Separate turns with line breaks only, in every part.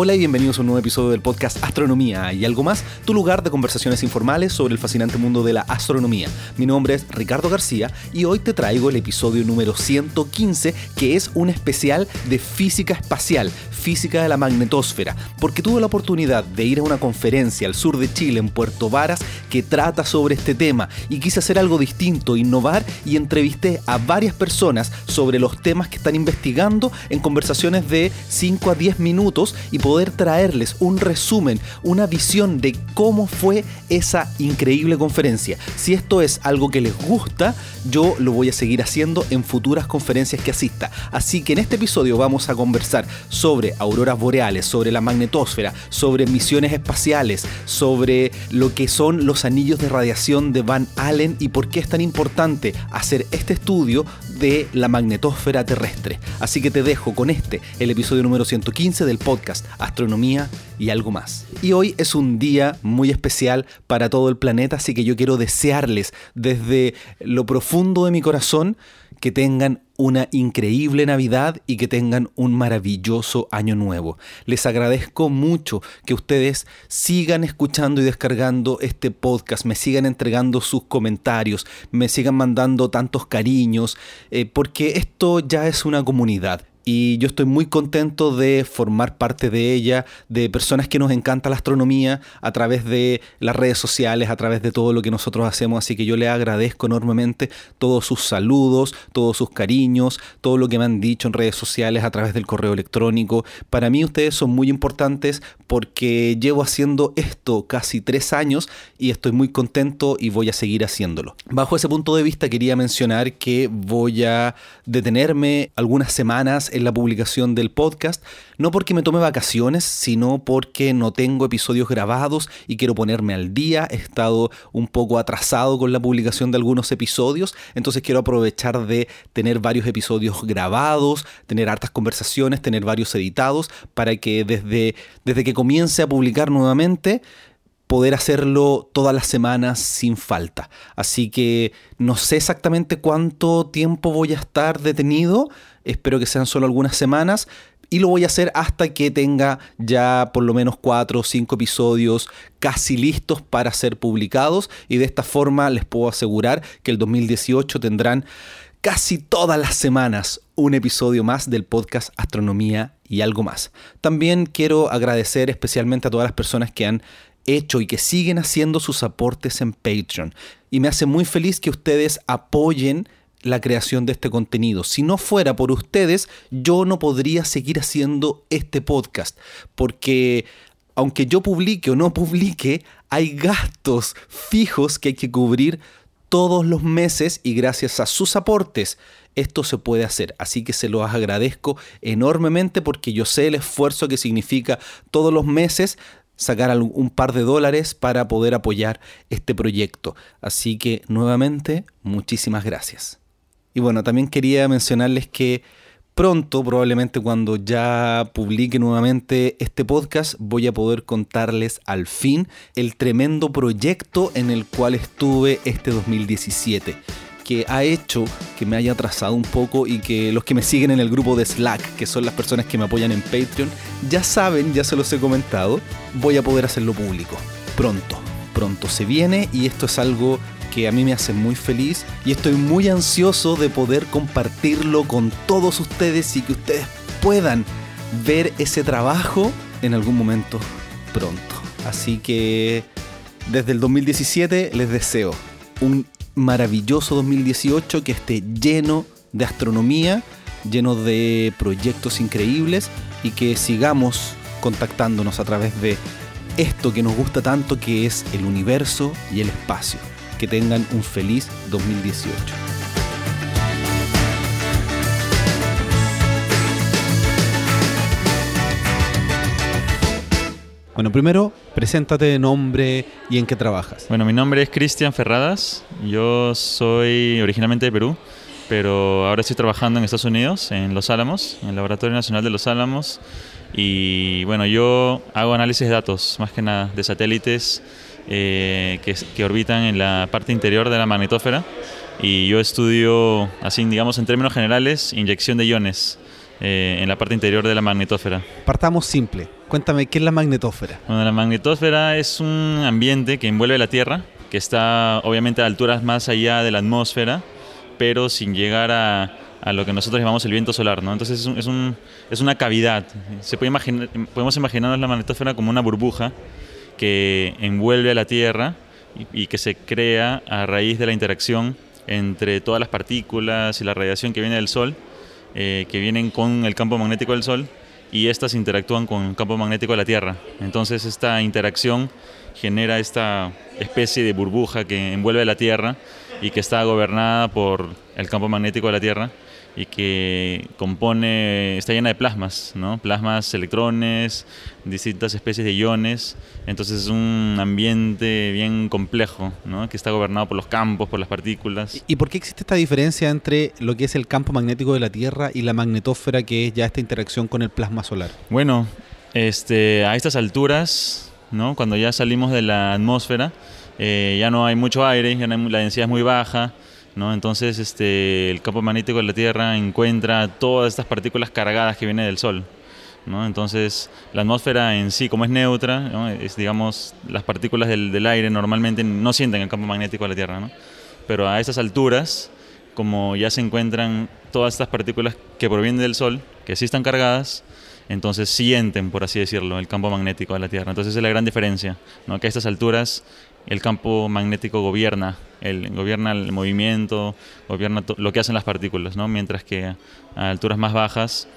Hola y bienvenidos a un nuevo episodio del podcast Astronomía. Y algo más, tu lugar de conversaciones informales sobre el fascinante mundo de la astronomía. Mi nombre es Ricardo García y hoy te traigo el episodio número 115 que es un especial de física espacial, física de la magnetosfera, porque tuve la oportunidad de ir a una conferencia al sur de Chile, en Puerto Varas, que trata sobre este tema y quise hacer algo distinto, innovar y entrevisté a varias personas sobre los temas que están investigando en conversaciones de 5 a 10 minutos y poder traerles un resumen, una visión de cómo fue esa increíble conferencia. Si esto es algo que les gusta, yo lo voy a seguir haciendo en futuras conferencias que asista. Así que en este episodio vamos a conversar sobre auroras boreales, sobre la magnetosfera, sobre misiones espaciales, sobre lo que son los anillos de radiación de Van Allen y por qué es tan importante hacer este estudio de la magnetosfera terrestre. Así que te dejo con este, el episodio número 115 del podcast Astronomía y algo más. Y hoy es un día muy especial para todo el planeta, así que yo quiero desearles desde lo profundo de mi corazón que tengan una increíble Navidad y que tengan un maravilloso año nuevo. Les agradezco mucho que ustedes sigan escuchando y descargando este podcast, me sigan entregando sus comentarios, me sigan mandando tantos cariños, eh, porque esto ya es una comunidad y yo estoy muy contento de formar parte de ella, de personas que nos encanta la astronomía a través de las redes sociales, a través de todo lo que nosotros hacemos, así que yo le agradezco enormemente todos sus saludos, todos sus cariños, todo lo que me han dicho en redes sociales a través del correo electrónico. Para mí ustedes son muy importantes porque llevo haciendo esto casi tres años y estoy muy contento y voy a seguir haciéndolo. Bajo ese punto de vista quería mencionar que voy a detenerme algunas semanas en la publicación del podcast, no porque me tome vacaciones, sino porque no tengo episodios grabados y quiero ponerme al día. He estado un poco atrasado con la publicación de algunos episodios, entonces quiero aprovechar de tener varios episodios grabados, tener hartas conversaciones, tener varios editados, para que desde, desde que comience a publicar nuevamente, poder hacerlo todas las semanas sin falta. Así que no sé exactamente cuánto tiempo voy a estar detenido, espero que sean solo algunas semanas. Y lo voy a hacer hasta que tenga ya por lo menos cuatro o cinco episodios casi listos para ser publicados. Y de esta forma les puedo asegurar que el 2018 tendrán casi todas las semanas un episodio más del podcast Astronomía y algo más. También quiero agradecer especialmente a todas las personas que han hecho y que siguen haciendo sus aportes en Patreon. Y me hace muy feliz que ustedes apoyen la creación de este contenido. Si no fuera por ustedes, yo no podría seguir haciendo este podcast, porque aunque yo publique o no publique, hay gastos fijos que hay que cubrir todos los meses y gracias a sus aportes esto se puede hacer. Así que se los agradezco enormemente porque yo sé el esfuerzo que significa todos los meses sacar un par de dólares para poder apoyar este proyecto. Así que nuevamente, muchísimas gracias. Y bueno, también quería mencionarles que pronto, probablemente cuando ya publique nuevamente este podcast, voy a poder contarles al fin el tremendo proyecto en el cual estuve este 2017 que ha hecho que me haya atrasado un poco y que los que me siguen en el grupo de Slack, que son las personas que me apoyan en Patreon, ya saben, ya se los he comentado, voy a poder hacerlo público. Pronto, pronto se viene y esto es algo que a mí me hace muy feliz y estoy muy ansioso de poder compartirlo con todos ustedes y que ustedes puedan ver ese trabajo en algún momento pronto. Así que desde el 2017 les deseo un maravilloso 2018 que esté lleno de astronomía, lleno de proyectos increíbles y que sigamos contactándonos a través de esto que nos gusta tanto que es el universo y el espacio. Que tengan un feliz 2018. Bueno, primero, preséntate nombre y en qué trabajas.
Bueno, mi nombre es Cristian Ferradas. Yo soy originalmente de Perú, pero ahora estoy trabajando en Estados Unidos, en Los Álamos, en el Laboratorio Nacional de Los Álamos. Y bueno, yo hago análisis de datos, más que nada, de satélites eh, que, que orbitan en la parte interior de la magnetósfera. Y yo estudio, así digamos en términos generales, inyección de iones eh, en la parte interior de la magnetósfera.
Partamos simple Cuéntame, ¿qué es la magnetósfera?
Bueno, la magnetósfera es un ambiente que envuelve la Tierra, que está obviamente a alturas más allá de la atmósfera, pero sin llegar a, a lo que nosotros llamamos el viento solar, ¿no? Entonces es, un, es, un, es una cavidad. Se puede imaginar, podemos imaginarnos la magnetosfera como una burbuja que envuelve a la Tierra y, que se crea a raíz de la interacción entre todas las partículas y la radiación que viene del Sol, eh, que vienen con el campo magnético del Sol, y estas interactúan con el campo magnético de la Tierra. Entonces esta interacción genera esta especie de burbuja que envuelve a la Tierra y que está gobernada por el campo magnético de la Tierra y que compone, está llena de plasmas, ¿no? Plasmas, electrones, distintas especies de iones. Entonces es un ambiente bien complejo, ¿no? Que está gobernado por los campos, por las partículas.
¿Y por qué existe esta diferencia entre lo que es el campo magnético de la Tierra y la magnetósfera, que es ya esta interacción con el plasma solar?
Bueno, este, a estas alturas, ¿no? Cuando ya salimos de la atmósfera, eh, ya no hay mucho aire, ya no hay, la densidad es muy baja, ¿no? Entonces este, el campo magnético de la Tierra encuentra todas estas partículas cargadas que vienen del Sol. Entonces la atmósfera en sí, como es neutra, es, digamos, las partículas del, aire normalmente no sienten el campo magnético de la Tierra. Pero a estas alturas, como ya se encuentran todas estas partículas que provienen del Sol, que sí están cargadas, entonces sienten, por así decirlo, el campo magnético de la Tierra. Entonces esa es la gran diferencia, ¿no? que a estas alturas el campo magnético gobierna el, gobierna el movimiento, gobierna lo que hacen las partículas, ¿no? mientras que a alturas más bajas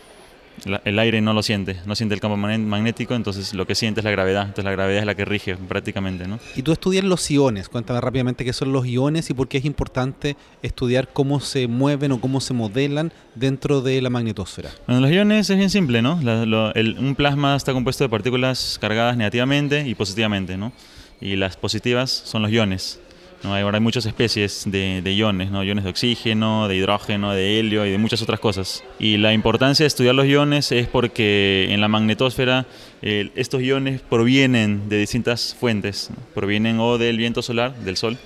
la, el aire no lo siente, no siente el campo magnético, entonces lo que siente es la gravedad, entonces la gravedad es la que rige prácticamente. ¿no?
Y tú estudias los iones, cuéntame rápidamente qué son los iones y por qué es importante estudiar cómo se mueven o cómo se modelan dentro de la magnetosfera.
Bueno, los iones es bien simple, ¿no? La, lo, el, un plasma está compuesto de partículas cargadas negativamente y positivamente, ¿no? Y las positivas son los iones. ¿no? Ahora hay muchas especies de, de, iones, ¿no? iones de oxígeno, de hidrógeno, de helio y de muchas otras cosas. Y la importancia de estudiar los iones es porque en la magnetosfera estos iones provienen de distintas fuentes, provienen o del viento solar, del sol,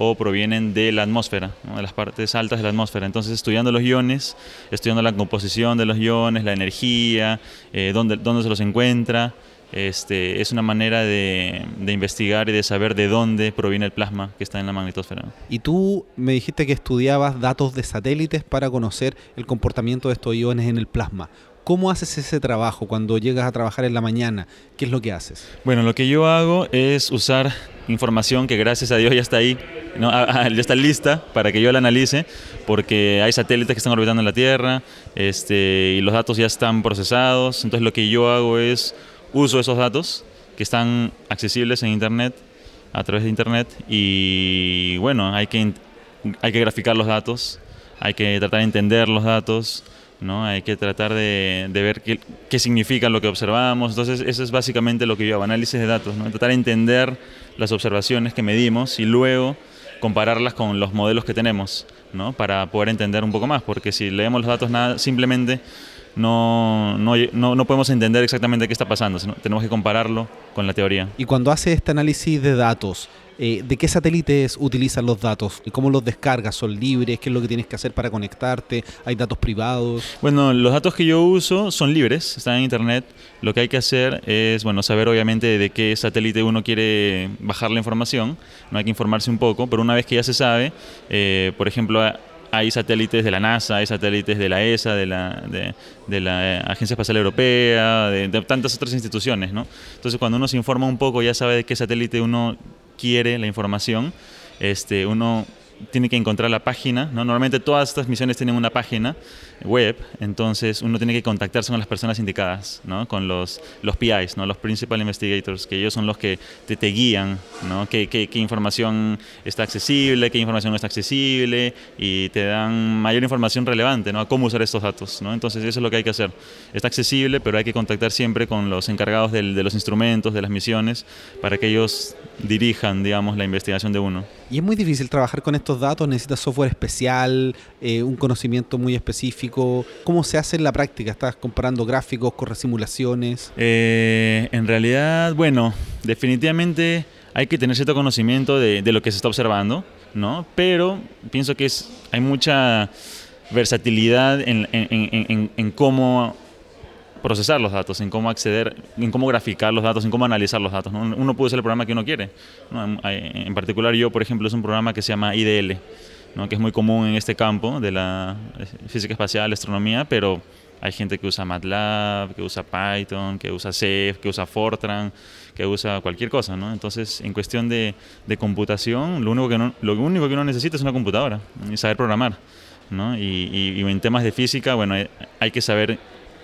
o provienen de la atmósfera, de las partes altas de la atmósfera. Entonces, estudiando los iones, estudiando la composición de los iones, la energía, eh, dónde, dónde se los encuentra, este, es una manera de, de, investigar y de saber de dónde proviene el plasma que está en la magnetosfera.
Y tú me dijiste que estudiabas datos de satélites para conocer el comportamiento de estos iones en el plasma. ¿Cómo haces ese trabajo cuando llegas a trabajar en la mañana? ¿Qué es lo que haces?
Bueno, lo que yo hago es usar información que gracias a Dios ya está ahí, ¿no? ya está lista para que yo la analice, porque hay satélites que están orbitando en la Tierra este, y los datos ya están procesados. Entonces lo que yo hago es uso esos datos que están accesibles en Internet, a través de Internet, y bueno, hay que, hay que graficar los datos, hay que tratar de entender los datos, ¿no? hay que tratar de, de ver qué, qué, significa lo que observamos. Entonces, eso es básicamente lo que yo hago, análisis de datos, ¿no? tratar de entender las observaciones que medimos y luego compararlas con los modelos que tenemos, ¿no? para poder entender un poco más, porque si leemos los datos nada, simplemente no, no, no, no, podemos entender exactamente qué está pasando, sino tenemos que compararlo con la teoría.
Y cuando hace este análisis de datos, eh, ¿de qué satélites utilizan los datos? ¿Cómo los descargas? ¿Son libres? ¿Qué es lo que tienes que hacer para conectarte? ¿Hay datos privados?
Bueno, los datos que yo uso son libres, están en internet. Lo que hay que hacer es, bueno, saber obviamente de qué satélite uno quiere bajar la información. No hay que informarse un poco, pero una vez que ya se sabe, eh, por ejemplo, hay satélites de la NASA, hay satélites de la ESA, de la, de, de la Agencia Espacial Europea, de, de, tantas otras instituciones, ¿no? Entonces cuando uno se informa un poco ya sabe de qué satélite uno quiere la información, este, uno tiene que encontrar la página, ¿no? Normalmente todas estas misiones tienen una página web, entonces uno tiene que contactarse con las personas indicadas, ¿no? Con los, los PIs, ¿no? Los Principal Investigators, que ellos son los que te, te guían, ¿no? ¿Qué, qué, qué información está accesible, qué información no está accesible y te dan mayor información relevante, ¿no? A cómo usar estos datos, ¿no? Entonces eso es lo que hay que hacer. Está accesible, pero hay que contactar siempre con los encargados del, de los instrumentos, de las misiones, para que ellos dirijan, digamos, la investigación de uno.
Y es muy difícil trabajar con estos datos, necesitas software especial, eh, un conocimiento muy específico. ¿Cómo se hace en la práctica? ¿Estás comparando gráficos, corre simulaciones?
Eh, en realidad, bueno, definitivamente hay que tener cierto conocimiento de, lo que se está observando, ¿no? Pero pienso que hay mucha versatilidad en cómo procesar los datos, en cómo acceder, en cómo graficar los datos, en cómo analizar los datos. Uno puede usar el programa que uno quiere. En particular yo, por ejemplo, es un programa que se llama IDL, que es muy común en este campo de la física espacial, astronomía, pero hay gente que usa MATLAB, que usa Python, que usa Ceph, que usa Fortran, que usa cualquier cosa, ¿no? Entonces, en cuestión de, de computación, lo único, que no, lo único que uno necesita es una computadora y saber programar, ¿no? Y, y, y en temas de física, bueno, hay que saber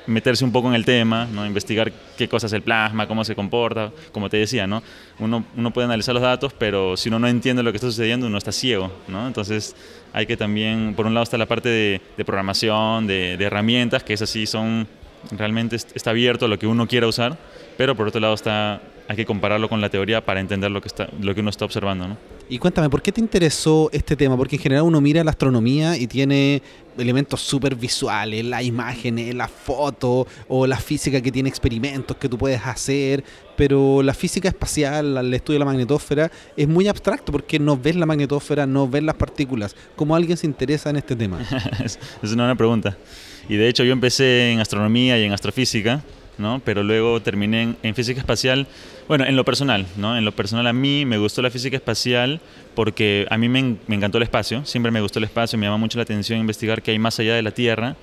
meterse un poco en el tema, ¿no? investigar qué cosa es el plasma, cómo se comporta, como te decía, ¿no? uno, uno puede analizar los datos, pero si uno no entiende lo que está sucediendo, uno está ciego. ¿no? Entonces hay que también, por un lado está la parte de, programación, de, herramientas, que esas sí son, realmente está abierto a lo que uno quiera usar, pero por otro lado está, hay que compararlo con la teoría para entender lo que, está, lo que uno está observando. ¿no?
Y cuéntame, ¿por qué te interesó este tema? Porque en general uno mira la astronomía y tiene elementos súper visuales, las imágenes, la foto o la física que tiene experimentos que tú puedes hacer, pero la física espacial, el estudio de la magnetósfera, es muy abstracto porque no ves la magnetósfera, no ves las partículas. ¿Cómo alguien se interesa en este tema?
es una buena pregunta. Y de hecho yo empecé en astronomía y en astrofísica ¿no? Pero luego terminé en, física espacial, bueno, en lo personal, ¿no? En lo personal a mí me gustó la física espacial porque a mí me, encantó el espacio, siempre me gustó el espacio, me llama mucho la atención investigar qué hay más allá de la Tierra,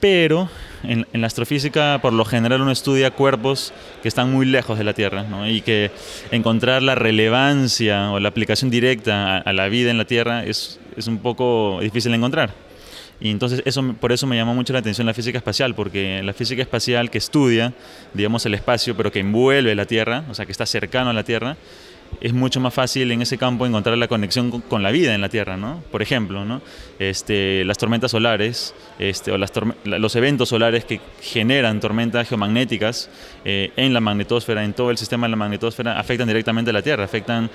pero en, la astrofísica por lo general uno estudia cuerpos que están muy lejos de la Tierra, Y que encontrar la relevancia o la aplicación directa a, a la vida en la Tierra es, es un poco difícil de encontrar. Y entonces eso, por eso me llamó mucho la atención la física espacial, porque la física espacial que estudia, digamos, el espacio, pero que envuelve la Tierra, o sea, que está cercano a la Tierra, es mucho más fácil en ese campo encontrar la conexión con, la vida en la Tierra, ¿no? Por ejemplo, ¿no? Este, las tormentas solares este, o las los eventos solares que generan tormentas geomagnéticas eh, en la magnetosfera, en todo el sistema de la magnetosfera, afectan directamente a la Tierra, afectan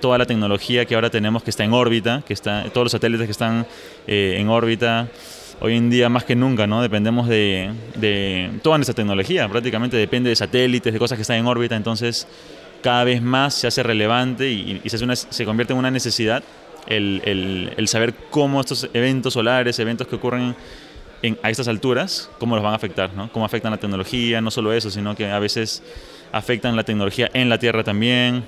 toda la tecnología que ahora tenemos que está en órbita, que está, todos los satélites que están eh, en órbita hoy en día más que nunca, ¿no? Dependemos de, de, toda nuestra tecnología, prácticamente depende de satélites, de cosas que están en órbita, entonces cada vez más se hace relevante y, se, convierte en una necesidad el, saber cómo estos eventos solares, eventos que ocurren en, a estas alturas, cómo los van a afectar, cómo afectan la tecnología, no solo eso, sino que a veces afectan la tecnología en la Tierra también,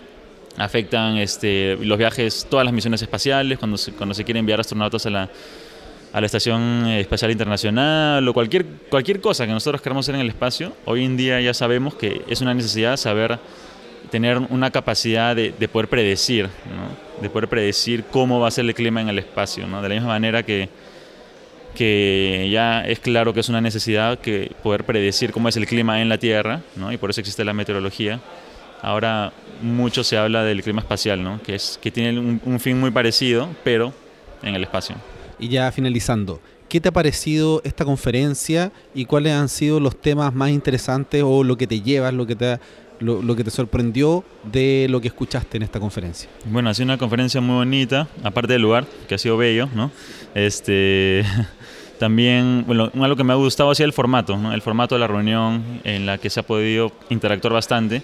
afectan este, los viajes, todas las misiones espaciales, cuando se, cuando quiere enviar astronautas a la, a la Estación Espacial Internacional o cualquier, cualquier cosa que nosotros queramos hacer en el espacio, hoy en día ya sabemos que es una necesidad saber tener una capacidad de, poder predecir, de poder predecir cómo va a ser el clima en el espacio, de la misma manera que, ya es claro que es una necesidad que poder predecir cómo es el clima en la Tierra, y por eso existe la meteorología. Ahora mucho se habla del clima espacial, que tiene un, un fin muy parecido, pero en el espacio.
Y ya finalizando, ¿qué te ha parecido esta conferencia y cuáles han sido los temas más interesantes o lo que te llevas, lo que te ha lo, que te sorprendió de lo que escuchaste en esta conferencia.
Bueno, ha sido una conferencia muy bonita, aparte del lugar, que ha sido bello, ¿no? Este, también, bueno, algo que me ha gustado ha sido el formato, ¿no? El formato de la reunión en la que se ha podido interactuar bastante.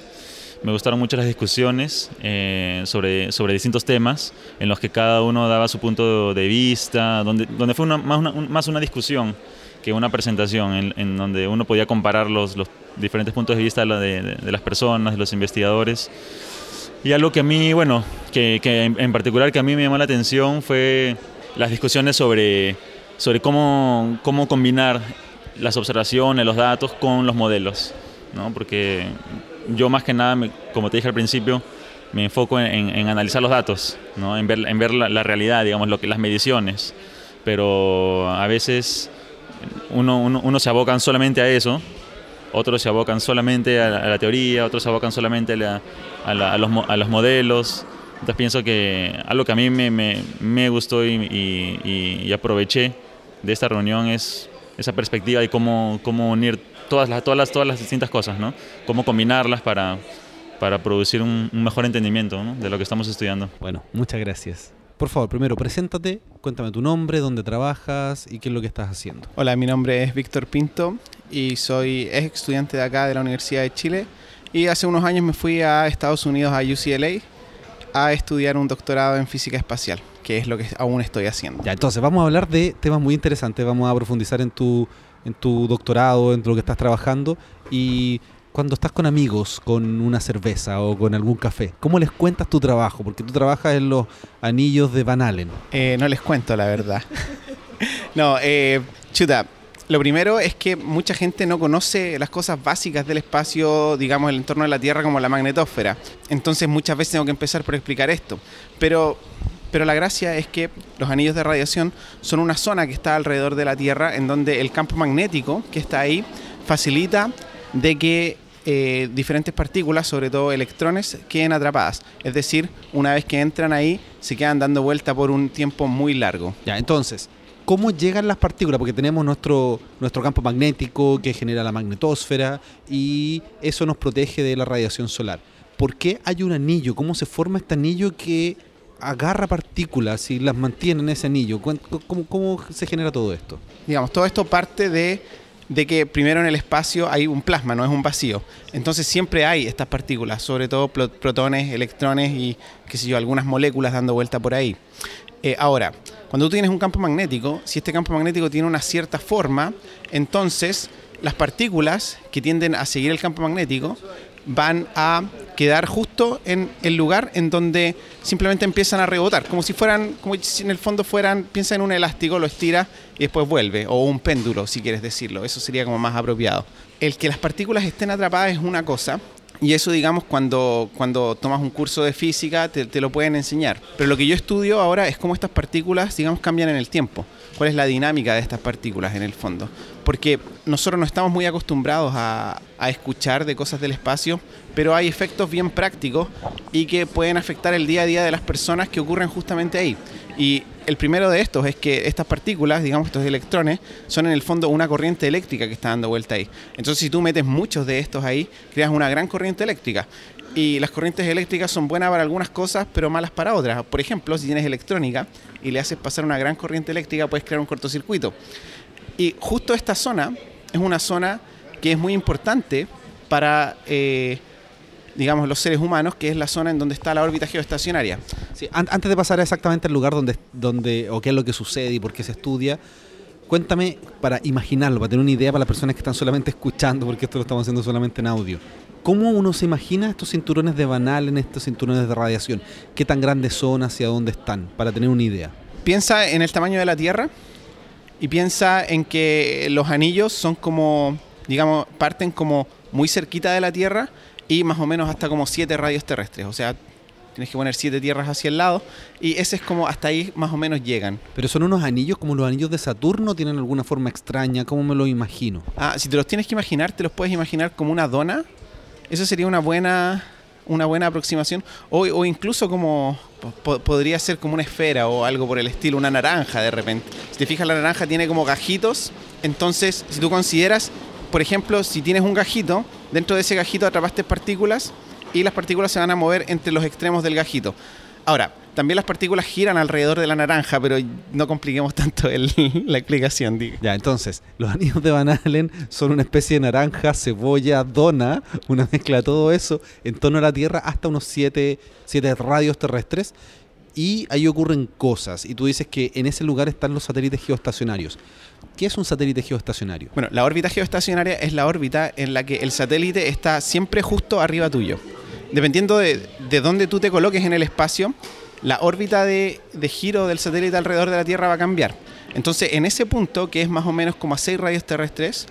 Me gustaron mucho las discusiones eh, sobre, sobre distintos temas en los que cada uno daba su punto de vista, donde, donde fue más, una, más una discusión que una presentación en, donde uno podía comparar los, diferentes puntos de vista de, las personas, de los investigadores. Y algo que a mí, bueno, que, en, particular que a mí me llamó la atención fue las discusiones sobre, sobre cómo, cómo combinar las observaciones, los datos con los modelos, ¿no? Porque yo más que nada, como te dije al principio, me enfoco en, en analizar los datos, ¿no? en ver, en ver la, la, realidad, digamos, lo que, las mediciones. Pero a veces uno, uno, uno se abocan solamente a eso otros se abocan solamente a la, teoría, otros se abocan solamente a, a, los, a, los, modelos. Entonces pienso que algo que a mí me, me, me gustó y, y, y, aproveché de esta reunión es esa perspectiva y cómo, cómo unir todas las, todas, las, todas las distintas cosas, ¿no? cómo combinarlas para, para producir un, un mejor entendimiento ¿no? de lo que estamos estudiando.
Bueno, muchas gracias. Por favor, primero preséntate, cuéntame tu nombre, dónde trabajas y qué es lo que estás haciendo.
Hola, mi nombre es Víctor Pinto y soy ex estudiante de acá de la Universidad de Chile y hace unos años me fui a Estados Unidos, a UCLA, a estudiar un doctorado en física espacial, que es lo que aún estoy haciendo.
Ya, entonces vamos a hablar de temas muy interesantes, vamos a profundizar en tu en tu doctorado, en lo que estás trabajando, y cuando estás con amigos, con una cerveza o con algún café, ¿cómo les cuentas tu trabajo? Porque tú trabajas en los anillos de Van Allen.
Eh, no les cuento la verdad. no, eh, chuta, lo primero es que mucha gente no conoce las cosas básicas del espacio, digamos, el entorno de la Tierra como la magnetosfera. Entonces muchas veces tengo que empezar por explicar esto. Pero, pero la gracia es que los anillos de radiación son una zona que está alrededor de la Tierra en donde el campo magnético que está ahí facilita de que eh, diferentes partículas, sobre todo electrones, queden atrapadas. Es decir, una vez que entran ahí, se quedan dando vuelta por un tiempo muy largo.
Ya, entonces, cómo llegan las partículas, porque tenemos nuestro, nuestro campo magnético que genera la magnetosfera y eso nos protege de la radiación solar. ¿Por qué hay un anillo? ¿Cómo se forma este anillo que agarra partículas y las mantiene en ese anillo? ¿Cómo, cómo se genera todo esto?
Digamos, todo esto parte de de que primero en el espacio hay un plasma, no es un vacío. Entonces siempre hay estas partículas, sobre todo protones, electrones y, qué sé yo, algunas moléculas dando vuelta por ahí. Eh, ahora, cuando tú tienes un campo magnético, si este campo magnético tiene una cierta forma, entonces las partículas que tienden a seguir el campo magnético van a quedar justo en el lugar en donde simplemente empiezan a rebotar, como si fueran, como si en el fondo fueran, piensa en un elástico, lo estira y después vuelve, o un péndulo, si quieres decirlo, eso sería como más apropiado. El que las partículas estén atrapadas es una cosa, y eso, digamos, cuando, cuando tomas un curso de física te, te, lo pueden enseñar. Pero lo que yo estudio ahora es cómo estas partículas, digamos, cambian en el tiempo. ¿Cuál es la dinámica de estas partículas en el fondo? Porque nosotros no estamos muy acostumbrados a, escuchar de cosas del espacio, pero hay efectos bien prácticos y que pueden afectar el día a día de las personas que ocurren justamente ahí. Y el primero de estos es que estas partículas, digamos estos electrones, son en el fondo una corriente eléctrica que está dando vuelta ahí. Entonces si tú metes muchos de estos ahí, creas una gran corriente eléctrica. Y las corrientes eléctricas son buenas para algunas cosas, pero malas para otras. Por ejemplo, si tienes electrónica y le haces pasar una gran corriente eléctrica, puedes crear un cortocircuito. Y justo esta zona es una zona que es muy importante para... Eh, digamos, los seres humanos, que es la zona en donde está la órbita geoestacionaria.
antes de pasar exactamente al lugar donde, donde, o qué es lo que sucede y por qué se estudia, cuéntame para imaginarlo, para tener una idea para las personas que están solamente escuchando, porque esto lo estamos haciendo solamente en audio. ¿Cómo uno se imagina estos cinturones de banal en estos cinturones de radiación? ¿Qué tan grandes son, hacia dónde están? Para tener una idea.
Piensa en el tamaño de la Tierra y piensa en que los anillos son como, digamos, parten como muy cerquita de la Tierra y más o menos hasta como siete radios terrestres. O sea, tienes que poner siete tierras hacia el lado y ese es como hasta ahí más o menos llegan.
Pero son unos anillos como los anillos de Saturno, tienen alguna forma extraña, ¿cómo me lo imagino?
Ah, si te los tienes que imaginar, te los puedes imaginar como una dona. Eso sería una buena una buena aproximación o, incluso como podría ser como una esfera o algo por el estilo, una naranja de repente. Si te fijas la naranja tiene como gajitos, entonces si tú consideras por ejemplo, si tienes un gajito, dentro de ese gajito atrapaste partículas y las partículas se van a mover entre los extremos del gajito. Ahora, también las partículas giran alrededor de la naranja, pero no compliquemos tanto la explicación.
Ya, entonces, los anillos de Van Allen son una especie de naranja, cebolla, dona, una mezcla de todo eso en torno a la Tierra hasta unos 7 radios terrestres y ahí ocurren cosas. Y tú dices que en ese lugar están los satélites geoestacionarios. ¿Qué es un satélite geoestacionario?
Bueno, la órbita geoestacionaria es la órbita en la que el satélite está siempre justo arriba tuyo. Dependiendo de, de dónde tú te coloques en el espacio, la órbita de, de, giro del satélite alrededor de la Tierra va a cambiar. Entonces, en ese punto, que es más o menos como a 6 radios terrestres,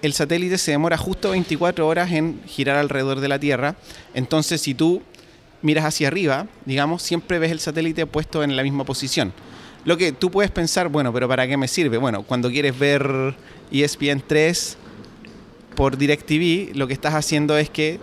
el satélite se demora justo 24 horas en girar alrededor de la Tierra. Entonces, si tú miras hacia arriba, digamos, siempre ves el satélite puesto en la misma posición. Lo que tú puedes pensar, bueno, pero ¿para qué me sirve? Bueno, cuando quieres ver ESPN 3 por DirecTV, lo que estás haciendo es que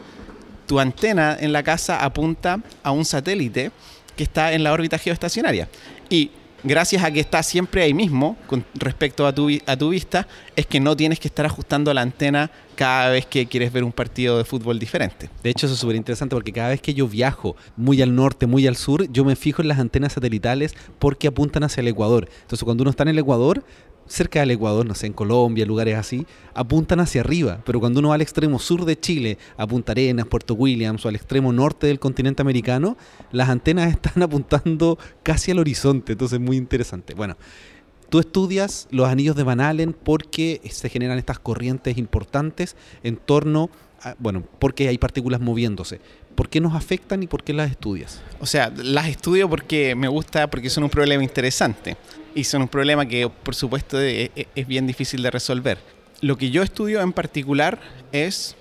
tu antena en la casa apunta a un satélite que está en la órbita geoestacionaria. Y gracias a que está siempre ahí mismo con respecto a tu, a tu vista, es que no tienes que estar ajustando la antena cada vez que quieres ver un partido de fútbol diferente.
De hecho, eso es súper interesante porque cada vez que yo viajo muy al norte, muy al sur, yo me fijo en las antenas satelitales porque apuntan hacia el Ecuador. Entonces, cuando uno está en el Ecuador, cerca del Ecuador, no sé, en Colombia, lugares así, apuntan hacia arriba. Pero cuando uno va al extremo sur de Chile, a Punta Arenas, Puerto Williams o al extremo norte del continente americano, las antenas están apuntando casi al horizonte. Entonces es muy interesante. Bueno, Tú estudias los anillos de Van Allen porque se generan estas corrientes importantes en torno a, bueno, porque hay partículas moviéndose. ¿Por qué nos afectan y por qué las estudias?
O sea, las estudio porque me gusta, porque son un problema interesante y son un problema que, por supuesto, e, e, es bien difícil de resolver. Lo que yo estudio en particular es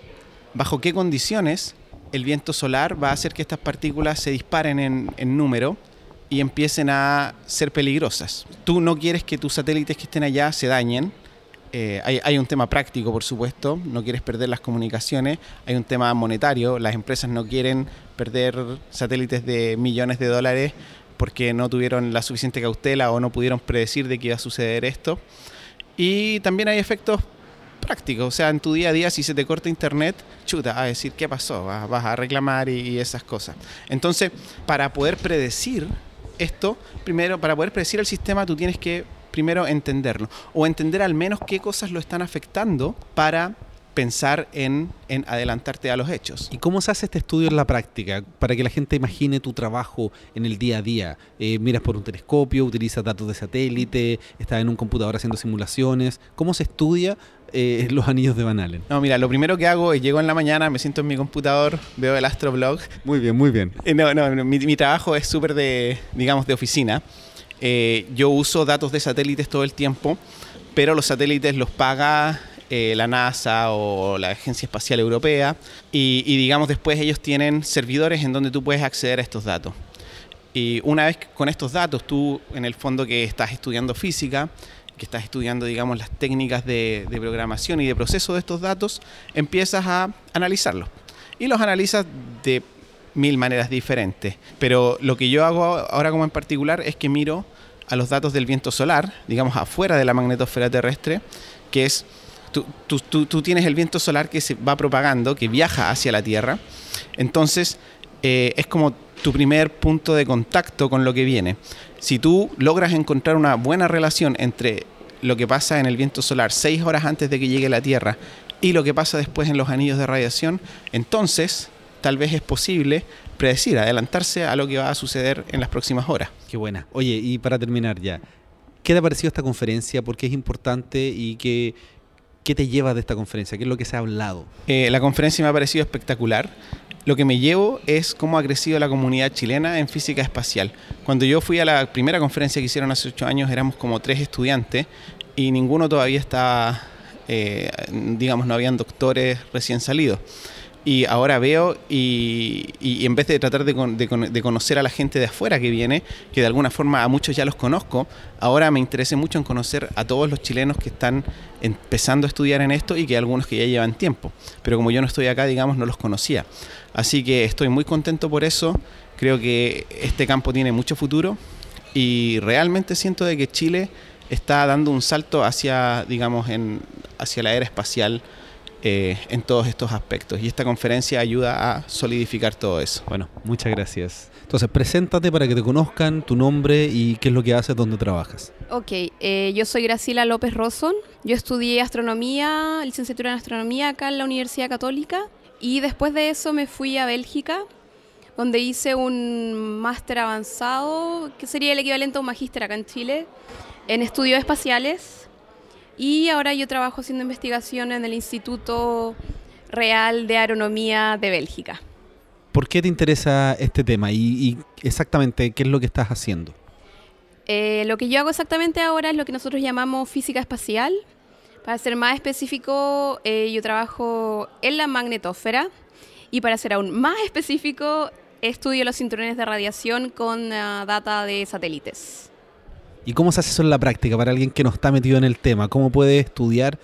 bajo qué condiciones el viento solar va a hacer que estas partículas se disparen en, número y empiecen a ser peligrosas. Tú no quieres que tus satélites que estén allá se dañen. Eh, hay, un tema práctico, por supuesto, no quieres perder las comunicaciones, hay un tema monetario, las empresas no quieren perder satélites de millones de dólares porque no tuvieron la suficiente cautela o no pudieron predecir de que iba a suceder esto. Y también hay efectos práctico. O sea, en tu día a día, si se te corta internet, chuta, a decir qué pasó, vas, a reclamar y, esas cosas. Entonces, para poder predecir esto, primero, para poder predecir el sistema, tú tienes que primero entenderlo o entender al menos qué cosas lo están afectando para pensar en, adelantarte a los hechos.
¿Y cómo se hace este estudio en la práctica? Para que la gente imagine tu trabajo en el día a día. Eh, miras por un telescopio, utilizas datos de satélite, estás en un computador haciendo simulaciones. ¿Cómo se estudia eh, los anillos de Van Allen?
No, mira, lo primero que hago es llego en la mañana, me siento en mi computador, veo el astroblog.
Muy bien, muy bien.
Eh, no, no, mi, trabajo es súper de, digamos, de oficina. Yo uso datos de satélites todo el tiempo, pero los satélites los paga eh, la NASA o la Agencia Espacial Europea y, digamos después ellos tienen servidores en donde tú puedes acceder a estos datos. Y una vez con estos datos, tú en el fondo que estás estudiando física, que estás estudiando, digamos, las técnicas de, de, programación y de proceso de estos datos, empiezas a analizarlos. Y los analizas de mil maneras diferentes. Pero lo que yo hago ahora como en particular es que miro a los datos del viento solar, digamos, afuera de la magnetosfera terrestre, que es tú, tienes el viento solar que se va propagando, que viaja hacia la Tierra. Entonces, eh, es como tu primer punto de contacto con lo que viene. Si tú logras encontrar una buena relación entre lo que pasa en el viento solar seis horas antes de que llegue la Tierra y lo que pasa después en los anillos de radiación, entonces tal vez es posible predecir, adelantarse a lo que va a suceder en las próximas horas.
Qué buena. Oye, y para terminar ya, ¿qué te ha parecido esta conferencia? ¿Por qué es importante y qué, ¿Qué te llevas de esta conferencia? ¿Qué es lo que se ha hablado?
Eh, la conferencia me ha parecido espectacular. Lo que me llevo es cómo ha crecido la comunidad chilena en física espacial. Cuando yo fui a la primera conferencia que hicieron hace ocho años, éramos como tres estudiantes y ninguno todavía estaba, eh, digamos, no habían doctores recién salidos y ahora veo y, en vez de tratar de, conocer a la gente de afuera que viene, que de alguna forma a muchos ya los conozco, ahora me interesa mucho en conocer a todos los chilenos que están empezando a estudiar en esto y que algunos que ya llevan tiempo. Pero como yo no estoy acá, digamos, no los conocía. Así que estoy muy contento por eso. Creo que este campo tiene mucho futuro y realmente siento de que Chile está dando un salto hacia, digamos, en, hacia la era espacial eh, en todos estos aspectos. Y esta conferencia ayuda a solidificar todo eso.
Bueno, muchas gracias. Entonces, preséntate para que te conozcan, tu nombre y qué es lo que haces, dónde trabajas.
Ok, eh, yo soy Graciela López Roson. Yo estudié astronomía, licenciatura en astronomía acá en la Universidad Católica. Y después de eso me fui a Bélgica, donde hice un máster avanzado, que sería el equivalente a un magíster acá en Chile, en estudios espaciales y ahora yo trabajo haciendo investigación en el Instituto Real de Aeronomía de Bélgica.
¿Por qué te interesa este tema y, exactamente qué es lo que estás haciendo?
Eh, lo que yo hago exactamente ahora es lo que nosotros llamamos física espacial. Para ser más específico, eh, yo trabajo en la magnetosfera y para ser aún más específico, estudio los cinturones de radiación con ah, data de satélites.
¿Y cómo se hace eso en la práctica para alguien que no está metido en el tema? ¿Cómo puede estudiar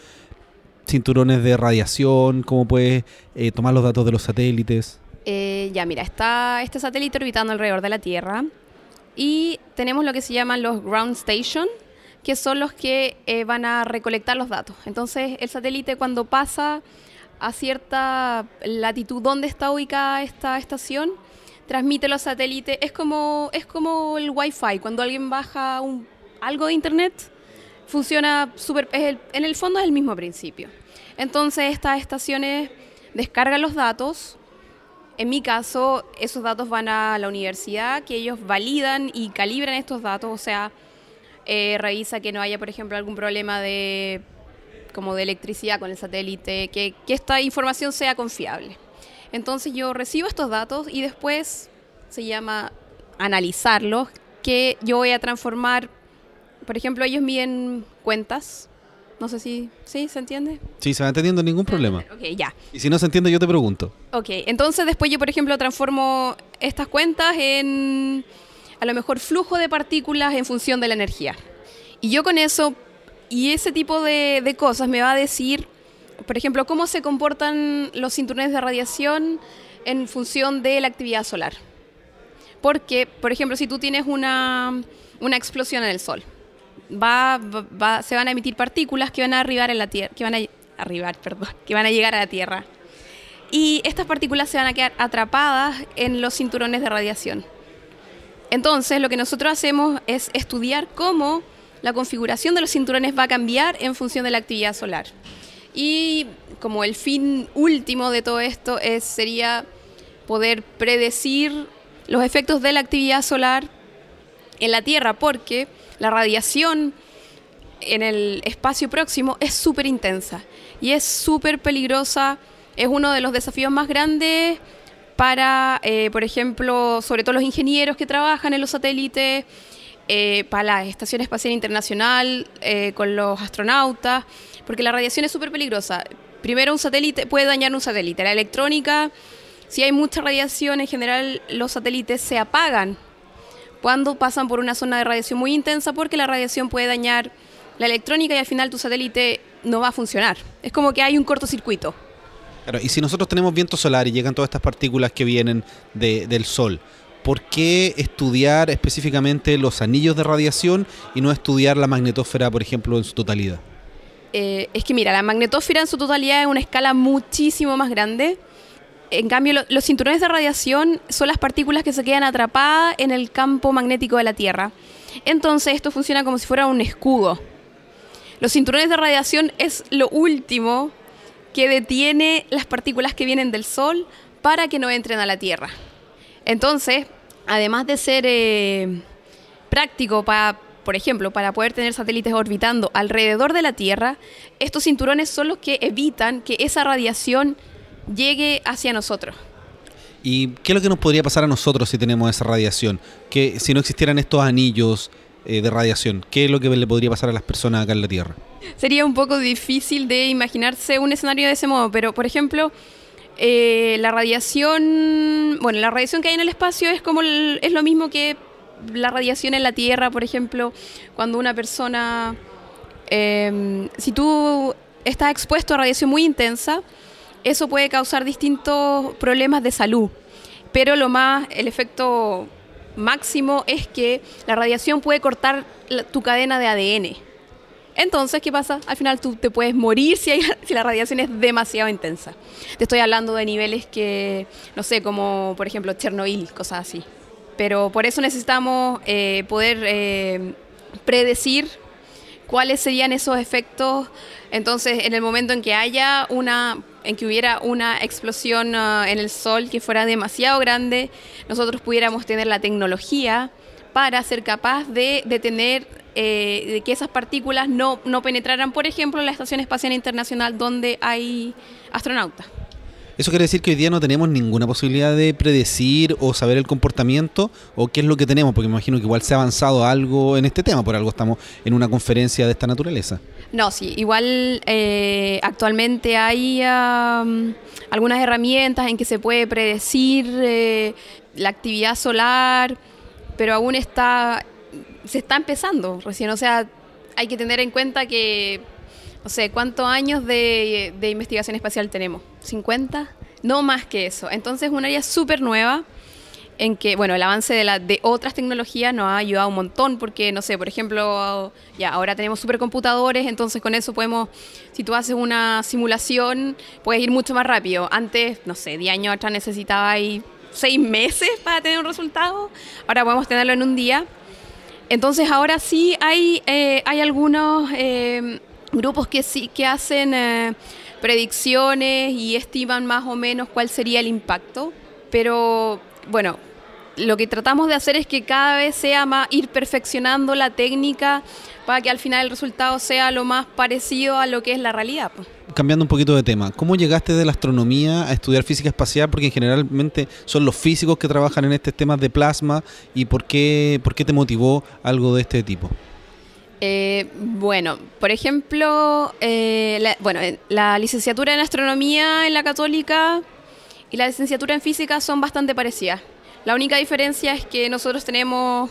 cinturones de radiación? ¿Cómo puede eh, tomar los datos de los satélites?
Eh, ya, mira, está este satélite orbitando alrededor de la Tierra y tenemos lo que se llaman los ground station, que son los que eh, van a recolectar los datos. Entonces, el satélite cuando pasa a cierta latitud donde está ubicada esta estación, transmite los satélites. Es como, es como el Wi-Fi, cuando alguien baja un algo de Internet, funciona súper... En el fondo es el mismo principio. Entonces estas estaciones descargan los datos. En mi caso, esos datos van a la universidad, que ellos validan y calibran estos datos. O sea, eh, revisa que no haya, por ejemplo, algún problema de como de electricidad con el satélite, que, que esta información sea confiable. Entonces yo recibo estos datos y después se llama analizarlos, que yo voy a transformar, por ejemplo, ellos miden cuentas. No sé si, ¿sí? ¿Se entiende?
Sí, se va entendiendo ningún problema.
Ok, ya.
Y si no se entiende, yo te pregunto.
Ok, entonces después yo, por ejemplo, transformo estas cuentas en a lo mejor flujo de partículas en función de la energía. Y yo con eso, y ese tipo de, de cosas me va a decir, por ejemplo, cómo se comportan los cinturones de radiación en función de la actividad solar. Porque, por ejemplo, si tú tienes una, una explosión en el Sol, va, va- se van a emitir partículas que van a arribar en la Tierra, que van a arribar, perdón, que van a llegar a la Tierra. Y estas partículas se van a quedar atrapadas en los cinturones de radiación. Entonces, lo que nosotros hacemos es estudiar cómo la configuración de los cinturones va a cambiar en función de la actividad solar. Y como el fin último de todo esto es, sería poder predecir los efectos de la actividad solar en la Tierra, porque la radiación en el espacio próximo es súper intensa y es súper peligrosa. Es uno de los desafíos más grandes para, eh, por ejemplo, sobre todo los ingenieros que trabajan en los satélites, eh, para la Estación Espacial Internacional, eh, con los astronautas, porque la radiación es súper peligrosa. Primero, un satélite puede dañar un satélite. La electrónica, si hay mucha radiación, en general los satélites se apagan cuando pasan por una zona de radiación muy intensa porque la radiación puede dañar la electrónica y al final tu satélite no va a funcionar. Es como que hay un cortocircuito.
Claro, y si nosotros tenemos viento solar y llegan todas estas partículas que vienen de- del Sol, ¿por qué estudiar específicamente los anillos de radiación y no estudiar la magnetósfera, por ejemplo, en su totalidad?
Eh, es que mira, la magnetósfera en su totalidad es una escala muchísimo más grande. En cambio, lo- los cinturones de radiación son las partículas que se quedan atrapadas en el campo magnético de la Tierra. Entonces, esto funciona como si fuera un escudo. Los cinturones de radiación es lo último que detiene las partículas que vienen del Sol para que no entren a la Tierra. Entonces, además de ser eh, práctico para, por ejemplo, para poder tener satélites orbitando alrededor de la Tierra, estos cinturones son los que evitan que esa radiación llegue hacia nosotros.
¿Y qué es lo que nos podría pasar a nosotros si tenemos esa radiación? Que si no existieran estos anillos eh, de radiación, ¿qué es lo que le podría pasar a las personas acá en la Tierra?
Sería un poco difícil de imaginarse un escenario de ese modo, pero por ejemplo, eh, la radiación, bueno, la radiación que hay en el espacio es como el- es lo mismo que la radiación en la Tierra, por ejemplo, cuando una persona, eh, si tú estás expuesto a radiación muy intensa, eso puede causar distintos problemas de salud. Pero lo más, el efecto máximo es que la radiación puede cortar tu cadena de ADN. Entonces, ¿qué pasa? Al final tú te puedes morir si la radiación es demasiado intensa. Te estoy hablando de niveles que, no sé, como por ejemplo Chernobyl, cosas así. Pero por eso necesitamos eh, poder eh, predecir cuáles serían esos efectos. Entonces, en el momento en que haya una, en que hubiera una explosión ah, en el Sol que fuera demasiado grande, nosotros pudiéramos tener la tecnología para ser capaz de detener eh, de que esas partículas no, no penetraran, por ejemplo, en la Estación Espacial Internacional donde hay astronautas.
¿Eso quiere decir que hoy día no tenemos ninguna posibilidad de predecir o saber el comportamiento o qué es lo que tenemos? Porque me imagino que igual se ha avanzado algo en este tema, por algo estamos en una conferencia de esta naturaleza.
No, sí, igual eh, actualmente hay am, algunas herramientas en que se puede predecir eh, la actividad solar, pero aún está, se está empezando recién, o sea, hay que tener en cuenta que, no sé, ¿cuántos años de investigación espacial tenemos? ¿50? No más que eso. Entonces es un área súper nueva en que, bueno, el avance de, la, de otras tecnologías nos ha ayudado un montón porque, no sé, por ejemplo, ya ahora tenemos supercomputadores, entonces con eso podemos, si tú haces una simulación, puedes ir mucho más rápido. Antes, no sé, 10 años atrás necesitaba ahí seis meses para tener un resultado, ahora podemos tenerlo en un día. Entonces ahora sí hay, eh, hay algunos eh, grupos que sí que hacen eh, predicciones y estiman más o menos cuál sería el impacto, pero bueno, lo que tratamos de hacer es que cada vez sea más ir perfeccionando la técnica para que al final el resultado sea lo más parecido a lo que es la realidad. pues.
Cambiando un poquito de tema, ¿cómo llegaste de la astronomía a estudiar física espacial? Porque generalmente son los físicos que trabajan en estos temas de plasma y ¿por qué, por qué te motivó algo de este tipo?
Eh, bueno, por ejemplo, eh, la, bueno, eh, la licenciatura en astronomía en la católica y la licenciatura en física son bastante parecidas. La única diferencia es que nosotros tenemos,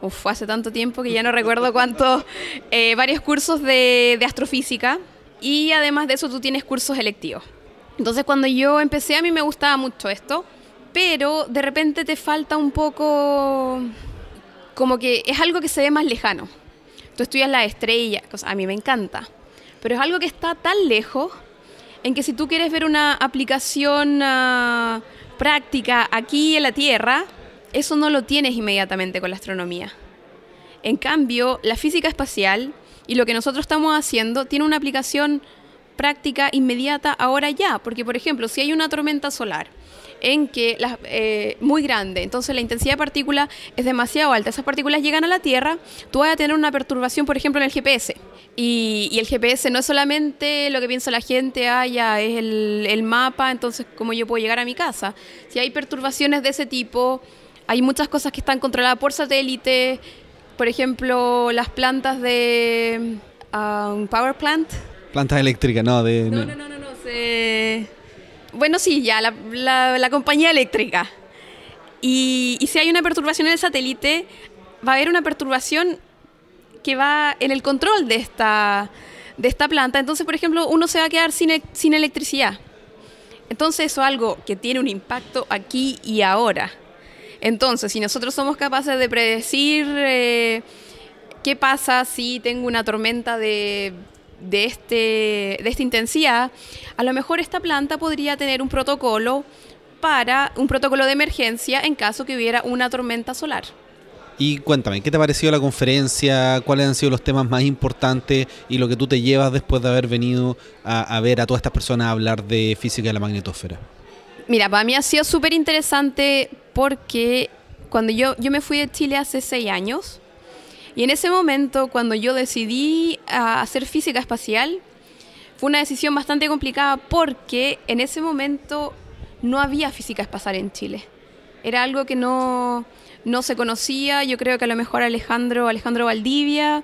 uf, hace tanto tiempo que ya no recuerdo cuántos, varios cursos de, de astrofísica y además de eso tú tienes cursos electivos. Entonces cuando yo empecé a mí me gustaba mucho esto, pero de repente te falta un poco, como que es algo que se ve más lejano. Tú estudias la estrella, cosa- a mí me encanta, pero es algo que está tan lejos en que si tú quieres ver una aplicación ah, práctica aquí en la Tierra, eso no lo tienes inmediatamente con la astronomía. En cambio, la física espacial y lo que nosotros estamos haciendo tiene una aplicación práctica inmediata ahora ya, porque por ejemplo, si hay una tormenta solar en que las- eh, muy grande, entonces la intensidad de partículas es demasiado alta, esas partículas llegan a la Tierra, tú vas a tener una perturbación, por ejemplo, en el GPS. Y, y el GPS no es solamente lo que piensa la gente, ah, ya es el, el mapa, entonces cómo yo puedo llegar a mi casa. Si hay perturbaciones de ese tipo, hay muchas cosas que están controladas por satélite, por ejemplo, las plantas de un power plant.
Plantas eléctricas, no, de...
No, no, no, no, no. se- Bueno, sí, ya, la, compañía eléctrica. Y, y si hay una perturbación en el satélite, va a haber una perturbación que va en el control de esta, de esta planta. Entonces, por ejemplo, uno se va a quedar sin, e- sin electricidad. Entonces, eso es algo que tiene un impacto aquí y ahora. Entonces, si nosotros somos capaces de predecir eh, qué pasa si tengo una tormenta de, de, este, de esta intensidad, a lo mejor esta planta podría tener un protocolo para un protocolo de emergencia en caso que hubiera una tormenta solar.
Y cuéntame, ¿qué te pareció la conferencia? ¿Cuáles han sido los temas más importantes y lo que tú te llevas después de haber venido a, a ver a todas estas personas a hablar de física de la magnetosfera?
Mira, para mí ha sido súper interesante porque cuando yo, yo me fui de Chile hace seis años y en ese momento cuando yo decidí ah, hacer física espacial fue una decisión bastante complicada porque en ese momento no había física espacial en Chile. Era algo que no, no se conocía, yo creo que a lo mejor Alejandro, Alejandro Valdivia,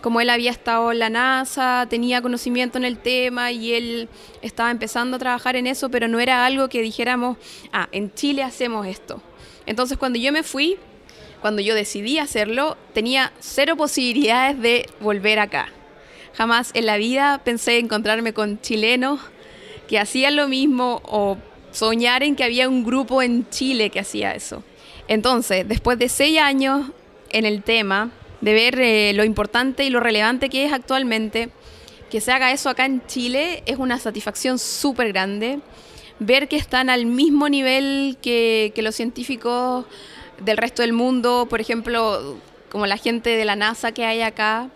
como él había estado en la NASA, tenía conocimiento en el tema y él estaba empezando a trabajar en eso, pero no era algo que dijéramos, ah, en Chile hacemos esto. Entonces cuando yo me fui, cuando yo decidí hacerlo, tenía cero posibilidades de volver acá. Jamás en la vida pensé encontrarme con chilenos que hacían lo mismo o soñar en que había un grupo en Chile que hacía eso. Entonces, después de seis años en el tema, de ver eh, lo importante y lo relevante que es actualmente, que se haga eso acá en Chile es una satisfacción súper grande. Ver que están al mismo nivel que, que los científicos del resto del mundo, por ejemplo, como la gente de la NASA que hay acá,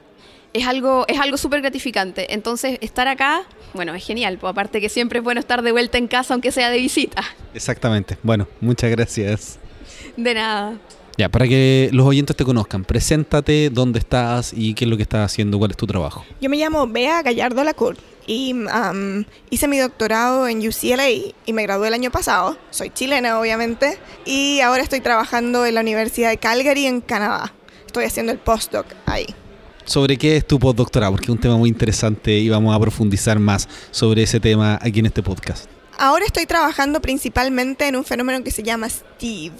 es algo, es algo súper gratificante. Entonces, estar acá, bueno, es genial. Pues aparte que siempre es bueno estar de vuelta en casa, aunque sea de visita.
Exactamente. Bueno, muchas gracias.
De nada.
Ya, para que los oyentes te conozcan, preséntate, dónde estás y qué es lo que estás haciendo, cuál es tu trabajo.
Yo me llamo Bea Gallardo Lacour y um, hice mi doctorado en UCLA y me gradué el año pasado. Soy chilena, obviamente, y ahora estoy trabajando en la Universidad de Calgary, en Canadá. Estoy haciendo el postdoc ahí.
¿Sobre qué es tu postdoctorado? Porque es un tema muy interesante y vamos a profundizar más sobre ese tema aquí en este podcast.
Ahora estoy trabajando principalmente en un fenómeno que se llama Steve.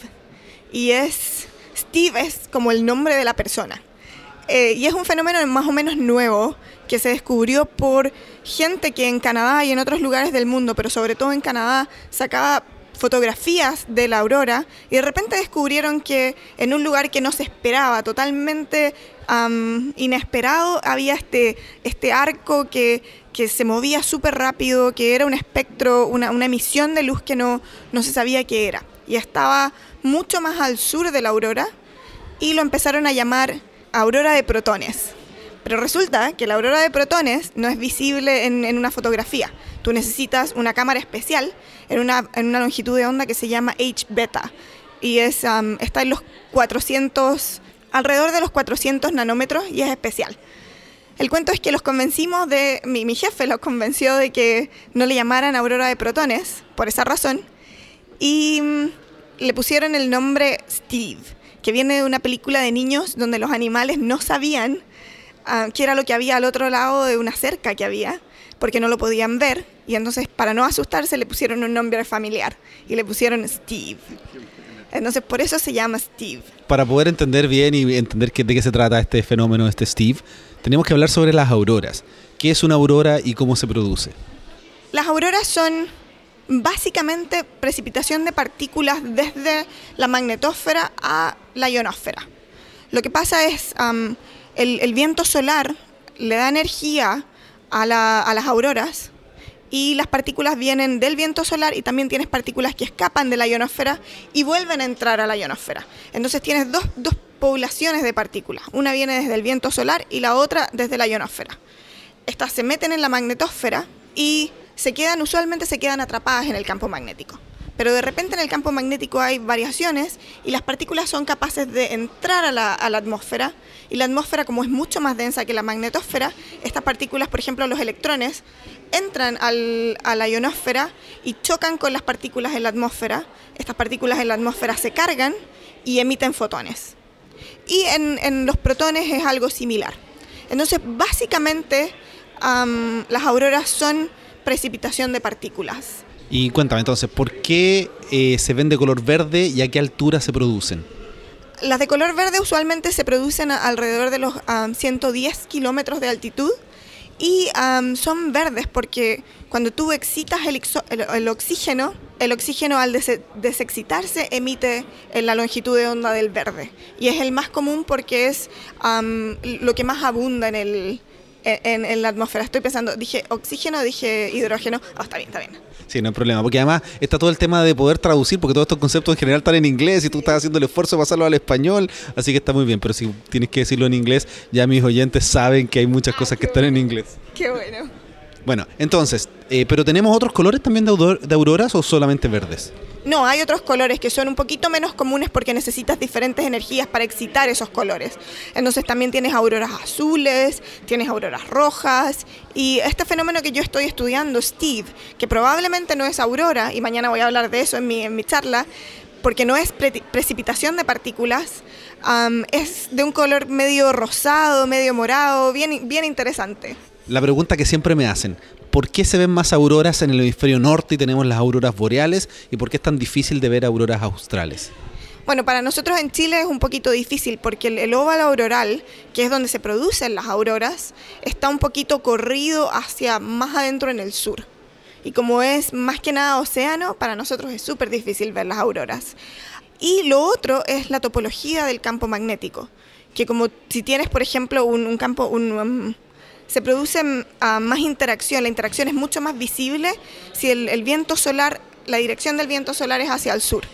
Y es. Steve es como el nombre de la persona. Eh, y es un fenómeno más o menos nuevo que se descubrió por gente que en Canadá y en otros lugares del mundo, pero sobre todo en Canadá, sacaba fotografías de la aurora y de repente descubrieron que en un lugar que no se esperaba, totalmente inesperado, había este, este arco que, que se movía súper rápido, que era un espectro, una, una emisión de luz que no, no se sabía qué era. Y estaba mucho más al sur de la aurora y lo empezaron a llamar aurora de protones. Pero resulta que la aurora de protones no es visible en, una fotografía. Tú necesitas una cámara especial en una, en una longitud de onda que se llama H-beta. y es, am, está en los 400, alrededor de los 400 nanómetros y es especial. El cuento es que los convencimos de, mi, mi jefe los convenció de que no le llamaran aurora de protones, por esa razón, y mm, le pusieron el nombre Steve, que viene de una película de niños donde los animales no sabían ah, qué era lo que había al otro lado de una cerca que había, porque no lo podían ver, y entonces para no asustarse le pusieron un nombre familiar, y le pusieron Steve. Entonces por eso se llama Steve.
Para poder entender bien y entender de qué se trata este fenómeno, este Steve, tenemos que hablar sobre las auroras. ¿Qué es una aurora y cómo se produce?
Las auroras son básicamente precipitación de partículas desde la magnetosfera a la ionosfera. Lo que pasa es am, el, viento solar le da energía a las auroras y las partículas vienen del viento solar y también tienes partículas que escapan de la ionosfera y vuelven a entrar a la ionosfera. Entonces tienes dos, dos poblaciones de partículas. Una viene desde el viento solar y la otra desde la ionosfera estas se meten en la magnetosfera y se quedan, usualmente se quedan atrapadas en el campo magnético. Pero de repente en el campo magnético hay variaciones y las partículas son capaces de entrar a la, a la atmósfera y la atmósfera como es mucho más densa que la magnetosfera, estas partículas, por ejemplo los electrones, entran al- a la ionosfera y chocan con las partículas en la atmósfera. Estas partículas en la atmósfera se cargan y emiten fotones. Y en, en los protones es algo similar. Entonces, básicamente, am, las auroras son precipitación de partículas.
Y cuéntame entonces, ¿por qué eh, se ven de color verde y a qué altura se producen?
Las de color verde usualmente se producen alrededor de los am, 110 kilómetros de altitud y son verdes porque cuando tú excitas el, ixo- el- el oxígeno, el oxígeno al dese- desexcitarse emite en la longitud de onda del verde. Y es el más común porque es lo que más abunda en, el, en, en la atmósfera. Estoy pensando, dije oxígeno, dije hidrógeno. Ah, está bien, está bien.
Sí, no hay problema, porque además está todo el tema de poder traducir, porque todos estos conceptos en general están en inglés y tú estás haciendo el esfuerzo de pasarlo al español, así que está muy bien, pero si tienes que decirlo en inglés, ya mis oyentes saben que hay muchas
Ah,
cosas que están en inglés.
Qué bueno.
Bueno, entonces, eh, ¿pero tenemos otros colores también de, auror- de auroras o solamente verdes?
No, hay otros colores que son un poquito menos comunes porque necesitas diferentes energías para excitar esos colores. Entonces también tienes auroras azules, tienes auroras rojas y este fenómeno que yo estoy estudiando, Steve, que probablemente no es aurora, y mañana voy a hablar de eso en mi, en mi charla, porque no es pre- precipitación de partículas, es de un color medio rosado, medio morado, bien, bien interesante.
La pregunta que siempre me hacen, ¿por qué se ven más auroras en el hemisferio norte y tenemos las auroras boreales? ¿Y por qué es tan difícil de ver auroras australes?
Bueno, para nosotros en Chile es un poquito difícil porque el, óvalo auroral, que es donde se producen las auroras, está un poquito corrido hacia más adentro en el sur. Y como es más que nada océano, para nosotros es súper difícil ver las auroras. Y lo otro es la topología del campo magnético, que como si tienes, por ejemplo, un, un campo, un, um, se produce ah, más interacción, la interacción es mucho más visible si el, viento solar, la dirección del viento solar es hacia el sur.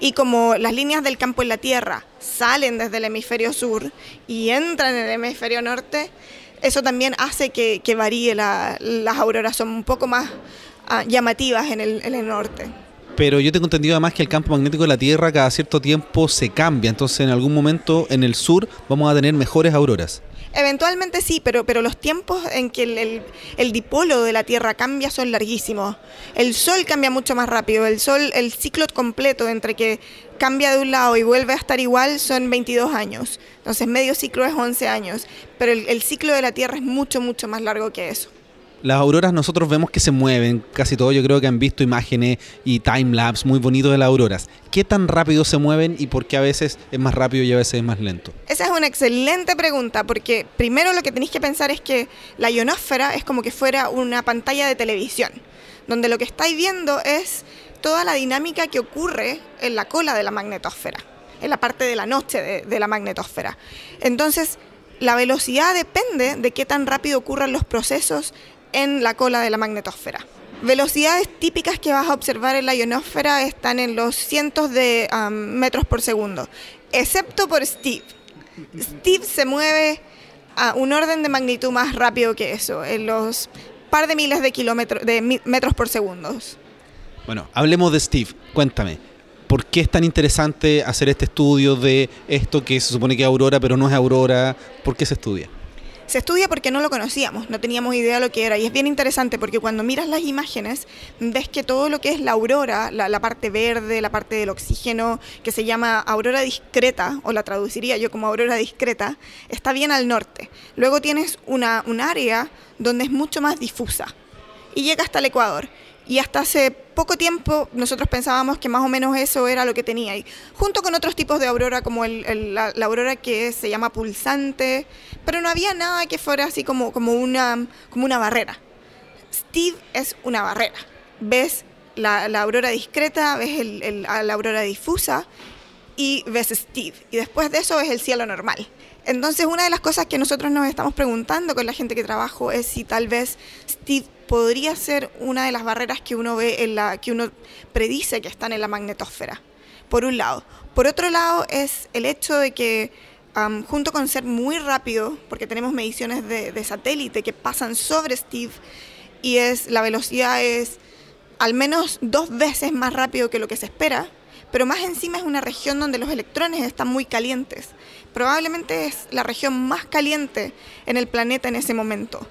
Y como las líneas del campo en la Tierra salen desde el hemisferio sur y entran en el hemisferio norte, eso también hace que, varíe la- las auroras, son un poco más ah, llamativas en el, en el norte.
Pero yo tengo entendido además que el campo magnético de la Tierra cada cierto tiempo se cambia, entonces en algún momento en el sur vamos a tener mejores auroras.
Eventualmente sí, pero, pero los tiempos en que el, el- el dipolo de la Tierra cambia son larguísimos. El Sol cambia mucho más rápido. El Sol, el ciclo completo entre que cambia de un lado y vuelve a estar igual son 22 años. Entonces medio ciclo es 11 años. Pero el, el ciclo de la Tierra es mucho, mucho más largo que eso.
Las auroras nosotros vemos que se mueven, casi todos yo creo que han visto imágenes y timelapse muy bonitos de las auroras. ¿Qué tan rápido se mueven y por qué a veces es más rápido y a veces es más lento?
Esa es una excelente pregunta, porque primero lo que tenéis que pensar es que la ionosfera es como que fuera una pantalla de televisión, donde lo que estáis viendo es toda la dinámica que ocurre en la cola de la magnetosfera, en la parte de la noche de, de la magnetosfera. Entonces, la velocidad depende de qué tan rápido ocurran los procesos en la cola de la magnetosfera. Velocidades típicas que vas a observar en la ionosfera están en los cientos de metros por segundo, excepto por Steve. Steve se mueve a un orden de magnitud más rápido que eso, en los par de miles de kilómetros, de metros por segundo.
Bueno, hablemos de Steve. Cuéntame, ¿Por qué es tan interesante hacer este estudio de esto que se supone que es aurora, pero no es aurora? ¿Por qué se estudia?
Se estudia porque no lo conocíamos, no teníamos idea de lo que era. Y es bien interesante porque cuando miras las imágenes, ves que todo lo que es la aurora, la, parte verde, la parte del oxígeno, que se llama aurora discreta, o la traduciría yo como aurora discreta, está bien al norte. Luego tienes una, un área donde es mucho más difusa y llega hasta el Ecuador. Y hasta hace poco tiempo nosotros pensábamos que más o menos eso era lo que tenía ahí, junto con otros tipos de aurora como el, el, la, la, aurora que se llama pulsante, pero no había nada que fuera así como, como, una, como una barrera. Steve es una barrera. Ves la, la aurora discreta, ves el, la aurora difusa y ves Steve. Y después de eso ves el cielo normal. Entonces una de las cosas que nosotros nos estamos preguntando con la gente que trabajo es si tal vez Steve podría ser una de las barreras que uno ve en la que uno predice que están en la magnetosfera. Por un lado. Por otro lado es el hecho de que junto con ser muy rápido, porque tenemos mediciones de, de, satélite que pasan sobre Steve y es la velocidad es al menos dos veces más rápido que lo que se espera, pero más encima es una región donde los electrones están muy calientes. Probablemente es la región más caliente en el planeta en ese momento.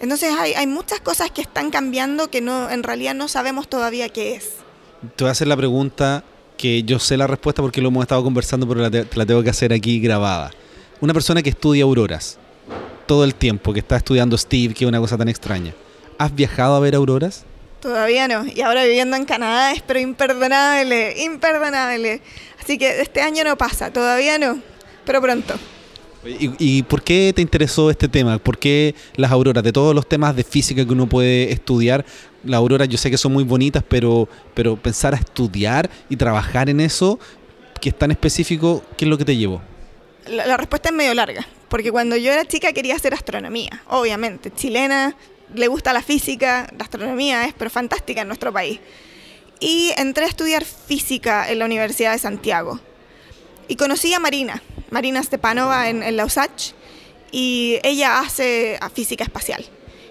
Entonces hay, hay, muchas cosas que están cambiando que no, en realidad no sabemos todavía qué es.
Te voy a hacer la pregunta que yo sé la respuesta porque lo hemos estado conversando, pero la, te, la tengo que hacer aquí grabada. Una persona que estudia auroras todo el tiempo, que está estudiando Steve, que es una cosa tan extraña. ¿Has viajado a ver auroras?
Todavía no. Y ahora viviendo en Canadá es pero imperdonable, imperdonable. Así que este año no pasa, todavía no, pero pronto.
¿Y, ¿Y, por qué te interesó este tema? ¿Por qué las auroras? De todos los temas de física que uno puede estudiar, las auroras yo sé que son muy bonitas, pero, pero pensar a estudiar y trabajar en eso, que es tan específico, ¿qué es lo que te llevó?
La, la respuesta es medio larga, porque cuando yo era chica quería hacer astronomía, obviamente, chilena, le gusta la física, la astronomía es pero fantástica en nuestro país. Y entré a estudiar física en la Universidad de Santiago. Y conocí a Marina, Marina Stepanova en, en la USACH, y ella hace física espacial.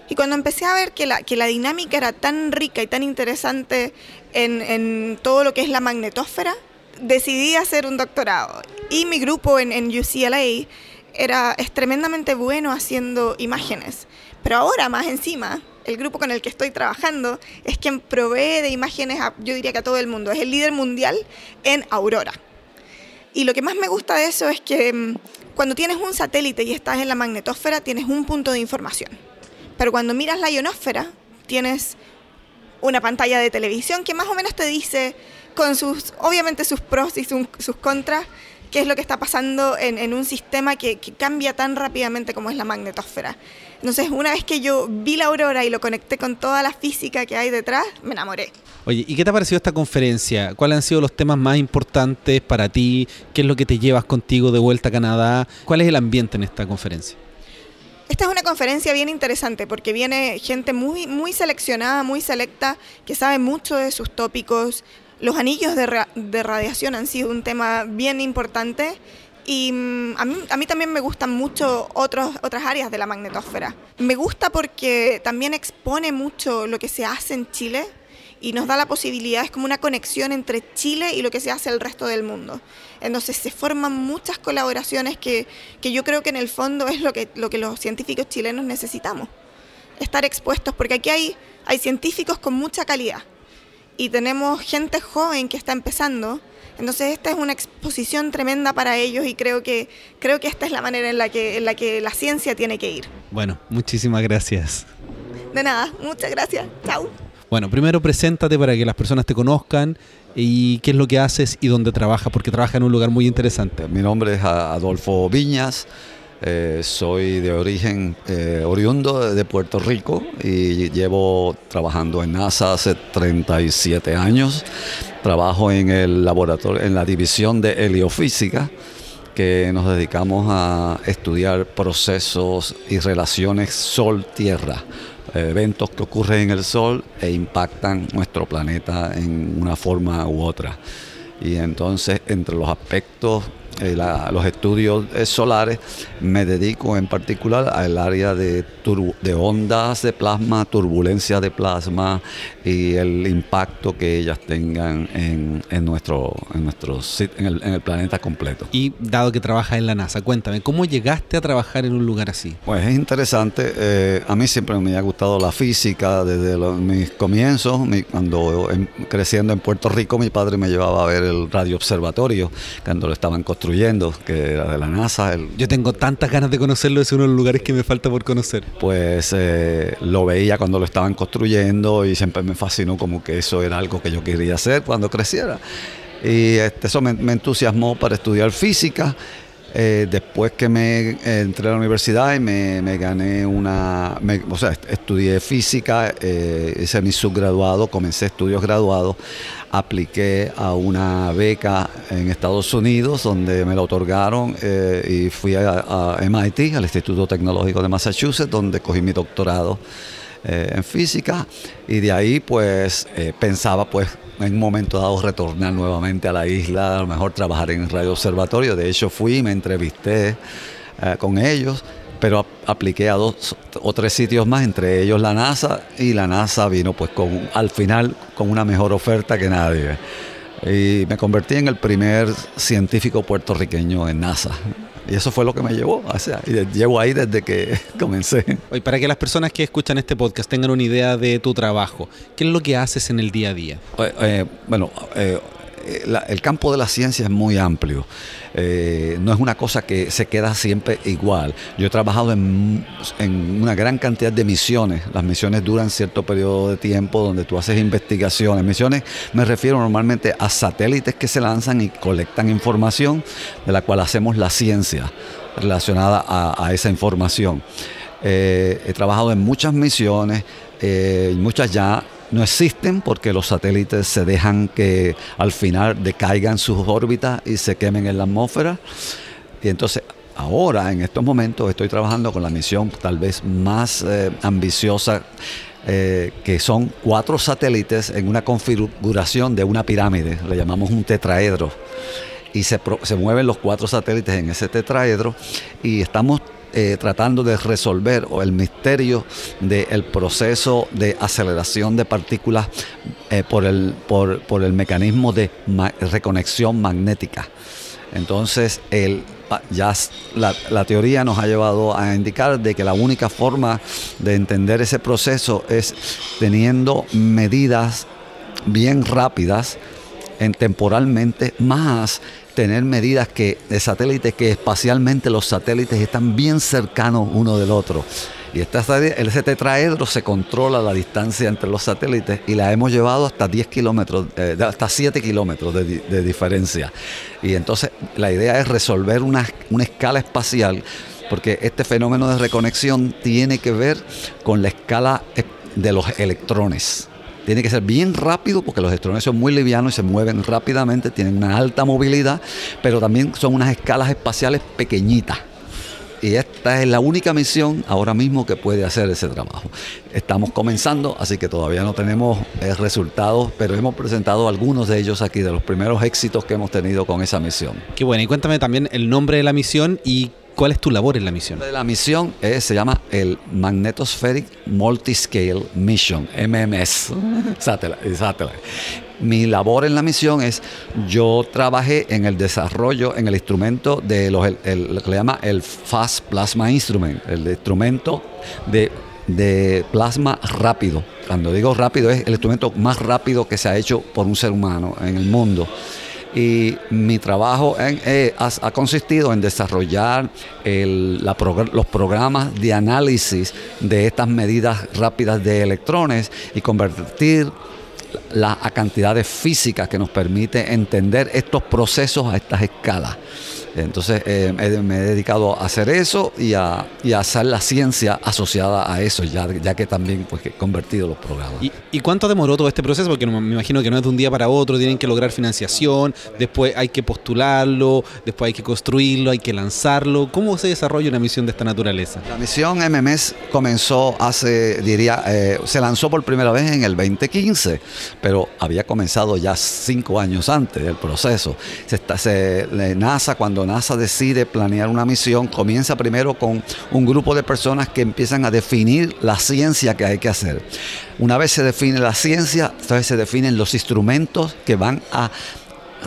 Y cuando empecé a ver que la, dinámica era tan rica y tan interesante en, todo lo que es la magnetosfera, decidí hacer un doctorado. Y mi grupo en, en UCLA era, es tremendamente bueno haciendo imágenes. Pero ahora, más encima, el grupo con el que estoy trabajando es quien provee de imágenes, yo diría que a todo el mundo. Es el líder mundial en Aurora. Y lo que más me gusta de eso es que mmm, cuando tienes un satélite y estás en la magnetosfera, tienes un punto de información. Pero cuando miras la ionosfera, tienes una pantalla de televisión que más o menos te dice, con sus, obviamente sus pros y sus contras, qué es lo que está pasando en, en un sistema que, que, cambia tan rápidamente como es la magnetosfera. Entonces, una vez que yo vi la aurora y lo conecté con toda la física que hay detrás, me enamoré.
Oye, ¿y qué te ha parecido esta conferencia? ¿Cuáles han sido los temas más importantes para ti? ¿Qué es lo que te llevas contigo de vuelta a Canadá? ¿Cuál es el ambiente en esta conferencia?
Esta es una conferencia bien interesante porque viene gente muy, muy seleccionada, muy selecta, que sabe mucho de sus tópicos, los anillos de, ra de, radiación han sido un tema bien importante y mm, a, mí, a mí también me gustan mucho otros, otras áreas de la magnetosfera. Me gusta porque también expone mucho lo que se hace en Chile y nos da la posibilidad, es como una conexión entre Chile y lo que se hace el resto del mundo. Entonces se forman muchas colaboraciones que, que yo creo que en el fondo es lo que, lo que los científicos chilenos necesitamos. Estar expuestos, porque aquí hay, hay científicos con mucha calidad y tenemos gente joven que está empezando. Entonces esta es una exposición tremenda para ellos y creo que creo que esta es la manera en la que en la que la ciencia tiene que ir.
Bueno, muchísimas gracias.
De nada, muchas gracias. Chao.
Bueno, primero preséntate para que las personas te conozcan y qué es lo que haces y dónde trabajas, porque trabajas en un lugar muy interesante.
Mi nombre es Adolfo Viñas. Eh, soy de origen eh, oriundo de Puerto Rico y llevo trabajando en NASA hace 37 años. Trabajo en el laboratorio, en la división de heliofísica, que nos dedicamos a estudiar procesos y relaciones Sol-Tierra, eventos que ocurren en el Sol e impactan nuestro planeta en una forma u otra. Y entonces, entre los aspectos la- los estudios eh, solares, me dedico en particular al área de, de ondas de plasma, turbulencia de plasma y el impacto que ellas tengan en, en nuestro, en, nuestro en, el, en el planeta completo.
Y dado que trabajas en la NASA, cuéntame, ¿cómo llegaste a trabajar en un lugar así?
Pues es interesante. eh, a mí siempre me ha gustado la física desde los- mis comienzos. Mi- cuando em- creciendo en Puerto Rico, mi padre me llevaba a ver el radio observatorio cuando lo estaban construyendo, que era de la NASA. el-
Yo tengo tantas ganas de conocerlo, es uno de los lugares que me falta por conocer.
pues eh, lo veía cuando lo estaban construyendo y siempre me fascinó como que eso era algo que yo quería hacer cuando creciera. Y este, eso me, me entusiasmó para estudiar física. Eh, después que me eh, entré a la universidad y me, gané una, o sea, est- estudié física, eh, hice mi subgraduado, comencé estudios graduados, apliqué a una beca en Estados Unidos donde me la otorgaron y fui a, MIT, al Instituto Tecnológico de Massachusetts, donde cogí mi doctorado en física y de ahí pues pensaba pues en un momento dado retornar nuevamente a la isla, a lo mejor trabajar en Radio Observatorio. De hecho fui me entrevisté eh, con ellos, pero ap- apliqué a dos o tres sitios más, entre ellos la NASA y la NASA vino pues con al final con una mejor oferta que nadie. Y me convertí en el primer científico puertorriqueño en NASA. Y eso fue lo que me llevó. O sea, y llevo ahí desde que comencé.
Oye, para que las personas que escuchan este podcast tengan una idea de tu trabajo, ¿qué es lo que haces en el día a día?
Eh, eh, bueno, eh, la- el campo de la ciencia es muy amplio. Eh, no es una cosa que se queda siempre igual. Yo he trabajado en, una gran cantidad de misiones. Las misiones duran cierto periodo de tiempo donde tú haces investigaciones. Misiones me refiero normalmente a satélites que se lanzan y colectan información de la cual hacemos la ciencia relacionada a, esa información. Eh, he trabajado en muchas misiones, eh, muchas ya no existen porque los satélites se dejan que al final decaigan sus órbitas y se quemen en la atmósfera. Y entonces ahora, en estos momentos, estoy trabajando con la misión tal vez más eh, ambiciosa, eh, que son cuatro satélites en una configuración de una pirámide, le llamamos un tetraedro. Y se, se mueven los cuatro satélites en ese tetraedro y estamos eh, tratando de resolver o el misterio del proceso de aceleración de partículas eh, por, el, por, por el mecanismo de reconexión magnética. Entonces, el, ya la, la teoría nos ha llevado a indicar de que la única forma de entender ese proceso es teniendo medidas bien rápidas en temporalmente más tener medidas que de satélites que espacialmente los satélites están bien cercanos uno del otro. Y esta, ese tetraedro se controla la distancia entre los satélites y la hemos llevado hasta 10 kilómetros, eh, hasta 7 kilómetros de, de diferencia. Y entonces la idea es resolver una, una escala espacial, porque este fenómeno de reconexión tiene que ver con la escala eh, de los electrones. Tiene que ser bien rápido porque los electrones son muy livianos y se mueven rápidamente, tienen una alta movilidad, pero también son unas escalas espaciales pequeñitas. Y esta es la única misión ahora mismo que puede hacer ese trabajo. Estamos comenzando, así que todavía no tenemos eh, resultados, pero hemos presentado algunos de ellos aquí, de los primeros éxitos que hemos tenido con esa misión.
Qué bueno, y cuéntame también el nombre de la misión y cuál es tu labor en la misión.
la misión se llama el Magnetospheric Multiscale Mission, MMS, satellite, satellite. Mi labor en la misión es, yo trabajé en el desarrollo, en el instrumento de los, el- el- lo que le llama el Fast Plasma Instrument, el instrumento de, de plasma rápido. Cuando digo rápido es el instrumento más rápido que se ha hecho por un ser humano en el mundo y mi trabajo en- eh, ha, consistido en desarrollar el- la los programas de análisis de estas medidas rápidas de electrones y convertir la a cantidades físicas que nos permite entender estos procesos a estas escalas. Entonces eh, me he dedicado a hacer eso y a, y a hacer la ciencia asociada a eso, ya, ya que también pues, he convertido los programas.
¿Y, y cuánto demoró todo este proceso? Porque me imagino que no es de un día para otro, tienen que lograr financiación, después hay que postularlo, después hay que construirlo, hay que lanzarlo. ¿Cómo se desarrolla una misión de esta naturaleza?
La misión MMS comenzó hace, diría, eh, se lanzó por primera vez en el 2015, pero había comenzado ya cinco años antes del proceso. Se está- se- la NASA cuando NASA decide planear una misión, comienza primero con un grupo de personas que empiezan a definir la ciencia que hay que hacer. Una vez se define la ciencia, entonces se definen los instrumentos que van a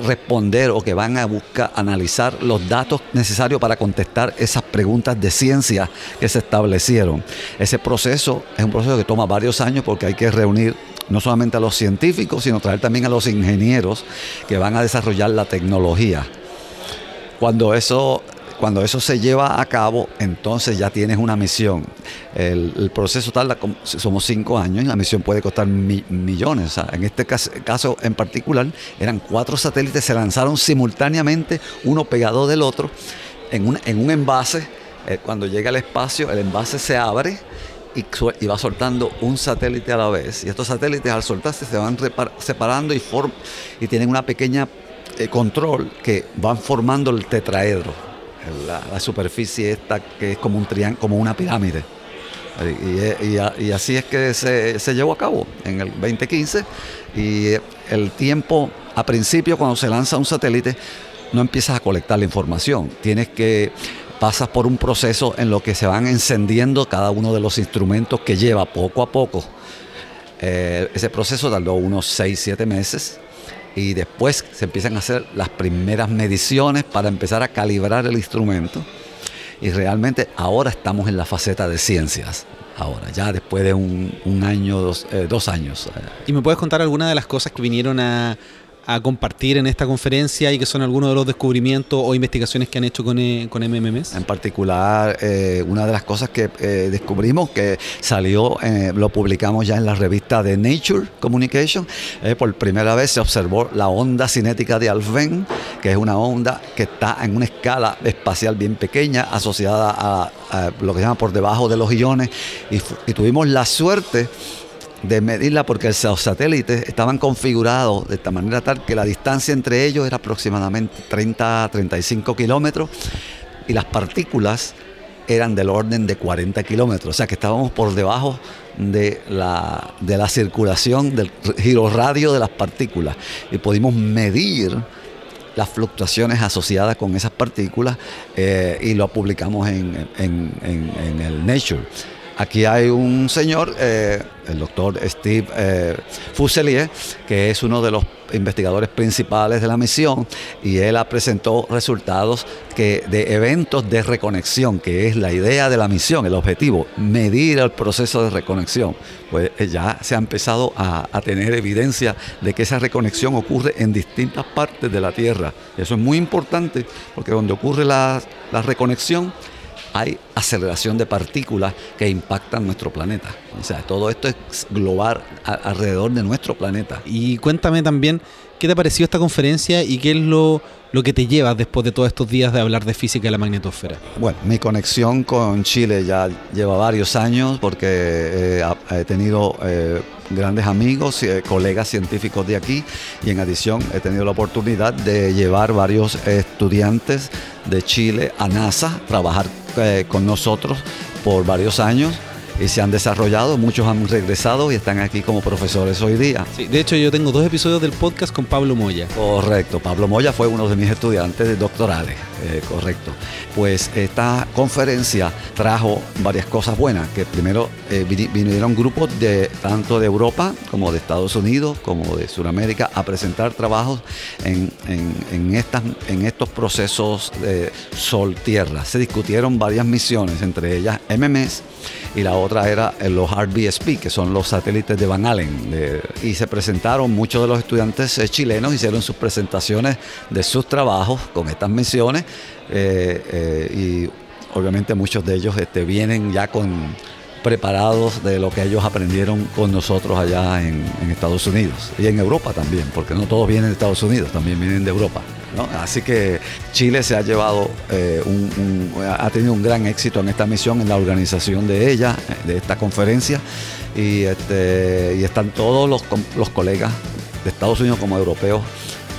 responder o que van a buscar analizar los datos necesarios para contestar esas preguntas de ciencia que se establecieron. Ese proceso es un proceso que toma varios años porque hay que reunir no solamente a los científicos, sino traer también a los ingenieros que van a desarrollar la tecnología. Cuando eso cuando eso se lleva a cabo, entonces ya tienes una misión. El, proceso tarda, somos cinco años y la misión puede costar millones. en este caso, en particular, eran cuatro satélites, se lanzaron simultáneamente, uno pegado del otro, en un, en un envase. Eh, cuando llega al espacio, el envase se abre y, va soltando un satélite a la vez. Y estos satélites al soltarse se van separando y, y tienen una pequeña eh, control que van formando el tetraedro la, superficie esta que es como un triángulo, como una pirámide. Y, así es que se, se, llevó a cabo en el 2015 y el tiempo, a principio cuando se lanza un satélite, no empiezas a colectar la información, tienes que pasas por un proceso en lo que se van encendiendo cada uno de los instrumentos que lleva poco a poco. Eh, ese proceso tardó unos 6, 7 meses y después se empiezan a hacer las primeras mediciones para empezar a calibrar el instrumento. Y realmente ahora estamos en la faceta de ciencias. Ahora, ya después de un, año, dos, eh, dos años.
¿Y me puedes contar alguna de las cosas que vinieron a, a compartir en esta conferencia y que son algunos de los descubrimientos o investigaciones que han hecho con, eh, con MMMs?
En particular, eh, una de las cosas que eh, descubrimos que salió, lo publicamos ya en la revista de Nature Communication, por primera vez se observó la onda cinética de Alfvén, que es una onda que está en una escala espacial bien pequeña, asociada a, lo que se llama por debajo de los iones, y tuvimos la suerte de medirla porque los satélites estaban configurados de esta manera tal que la distancia entre ellos era aproximadamente 30 35 kilómetros y las partículas eran del orden de 40 kilómetros, o sea que estábamos por debajo de la, de la circulación del giro radio de las partículas y pudimos medir las fluctuaciones asociadas con esas partículas eh, y lo publicamos en, en el Nature. Aquí hay un señor, eh, el doctor Steve eh, Fuselier, que es uno de los investigadores principales de la misión, y él ha presentado resultados que, de eventos de reconexión, que es la idea de la misión, el objetivo, medir el proceso de reconexión. Pues eh, ya se ha empezado a, tener evidencia de que esa reconexión ocurre en distintas partes de la Tierra. Eso es muy importante porque donde ocurre la reconexión, hay aceleración de partículas que impactan nuestro planeta. O sea, todo esto es global alrededor de nuestro planeta.
Y cuéntame también, ¿qué te pareció esta conferencia y qué es lo, lo que te llevas después de todos estos días de hablar de física de la magnetosfera?
Bueno, mi conexión con Chile ya lleva varios años porque eh, he tenido... Eh, grandes amigos, eh, colegas científicos de aquí y en adición he tenido la oportunidad de llevar varios estudiantes de Chile a NASA, trabajar eh, con nosotros por varios años y se han desarrollado, muchos han regresado y están aquí como profesores hoy día.
de hecho yo tengo dos episodios del podcast con Pablo Moya.
Correcto, Pablo Moya fue uno de mis estudiantes de doctorales, eh, correcto. Pues esta conferencia trajo varias cosas buenas, que primero eh, vinieron grupos de tanto de Europa como de Estados Unidos, como de Sudamérica, a presentar trabajos en, estas, en estos procesos de Sol-Tierra. Se discutieron varias misiones, entre ellas MMS, y la otra era los RBSP, que son los satélites de Van Allen. y se presentaron, muchos de los estudiantes eh, chilenos hicieron sus presentaciones de sus trabajos con estas misiones eh, eh, y obviamente muchos de ellos este, vienen ya con preparados de lo que ellos aprendieron con nosotros allá en, Estados Unidos y en Europa también, porque no todos vienen de Estados Unidos, también vienen de Europa. Así que Chile se ha llevado, eh, ha tenido un gran éxito en esta misión, en la organización de ella, de esta conferencia, y, este, están todos los, colegas de Estados Unidos como europeos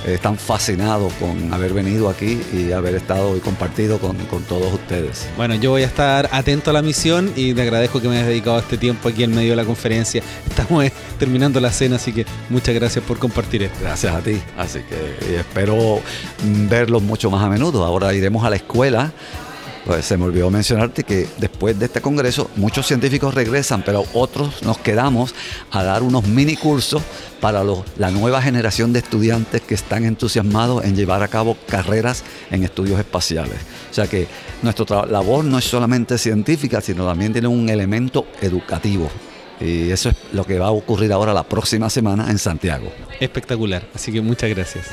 están fascinados con haber venido aquí y haber estado y compartido con, con todos ustedes.
Bueno, yo voy a estar atento a la misión y te agradezco que me hayas dedicado este tiempo aquí en medio de la conferencia. Estamos eh, terminando la cena, así que muchas gracias por compartir esto.
Gracias a ti. Así que espero verlos mucho más a menudo. Ahora iremos a la escuela. Pues se me olvidó mencionarte que después de este congreso muchos científicos regresan, pero otros nos quedamos a dar unos mini cursos para los- la nueva generación de estudiantes que están entusiasmados en llevar a cabo carreras en estudios espaciales. O sea que nuestra tra- labor no es solamente científica, sino también tiene un elemento educativo. Y eso es lo que va a ocurrir ahora la próxima semana en Santiago.
Espectacular, así que muchas gracias.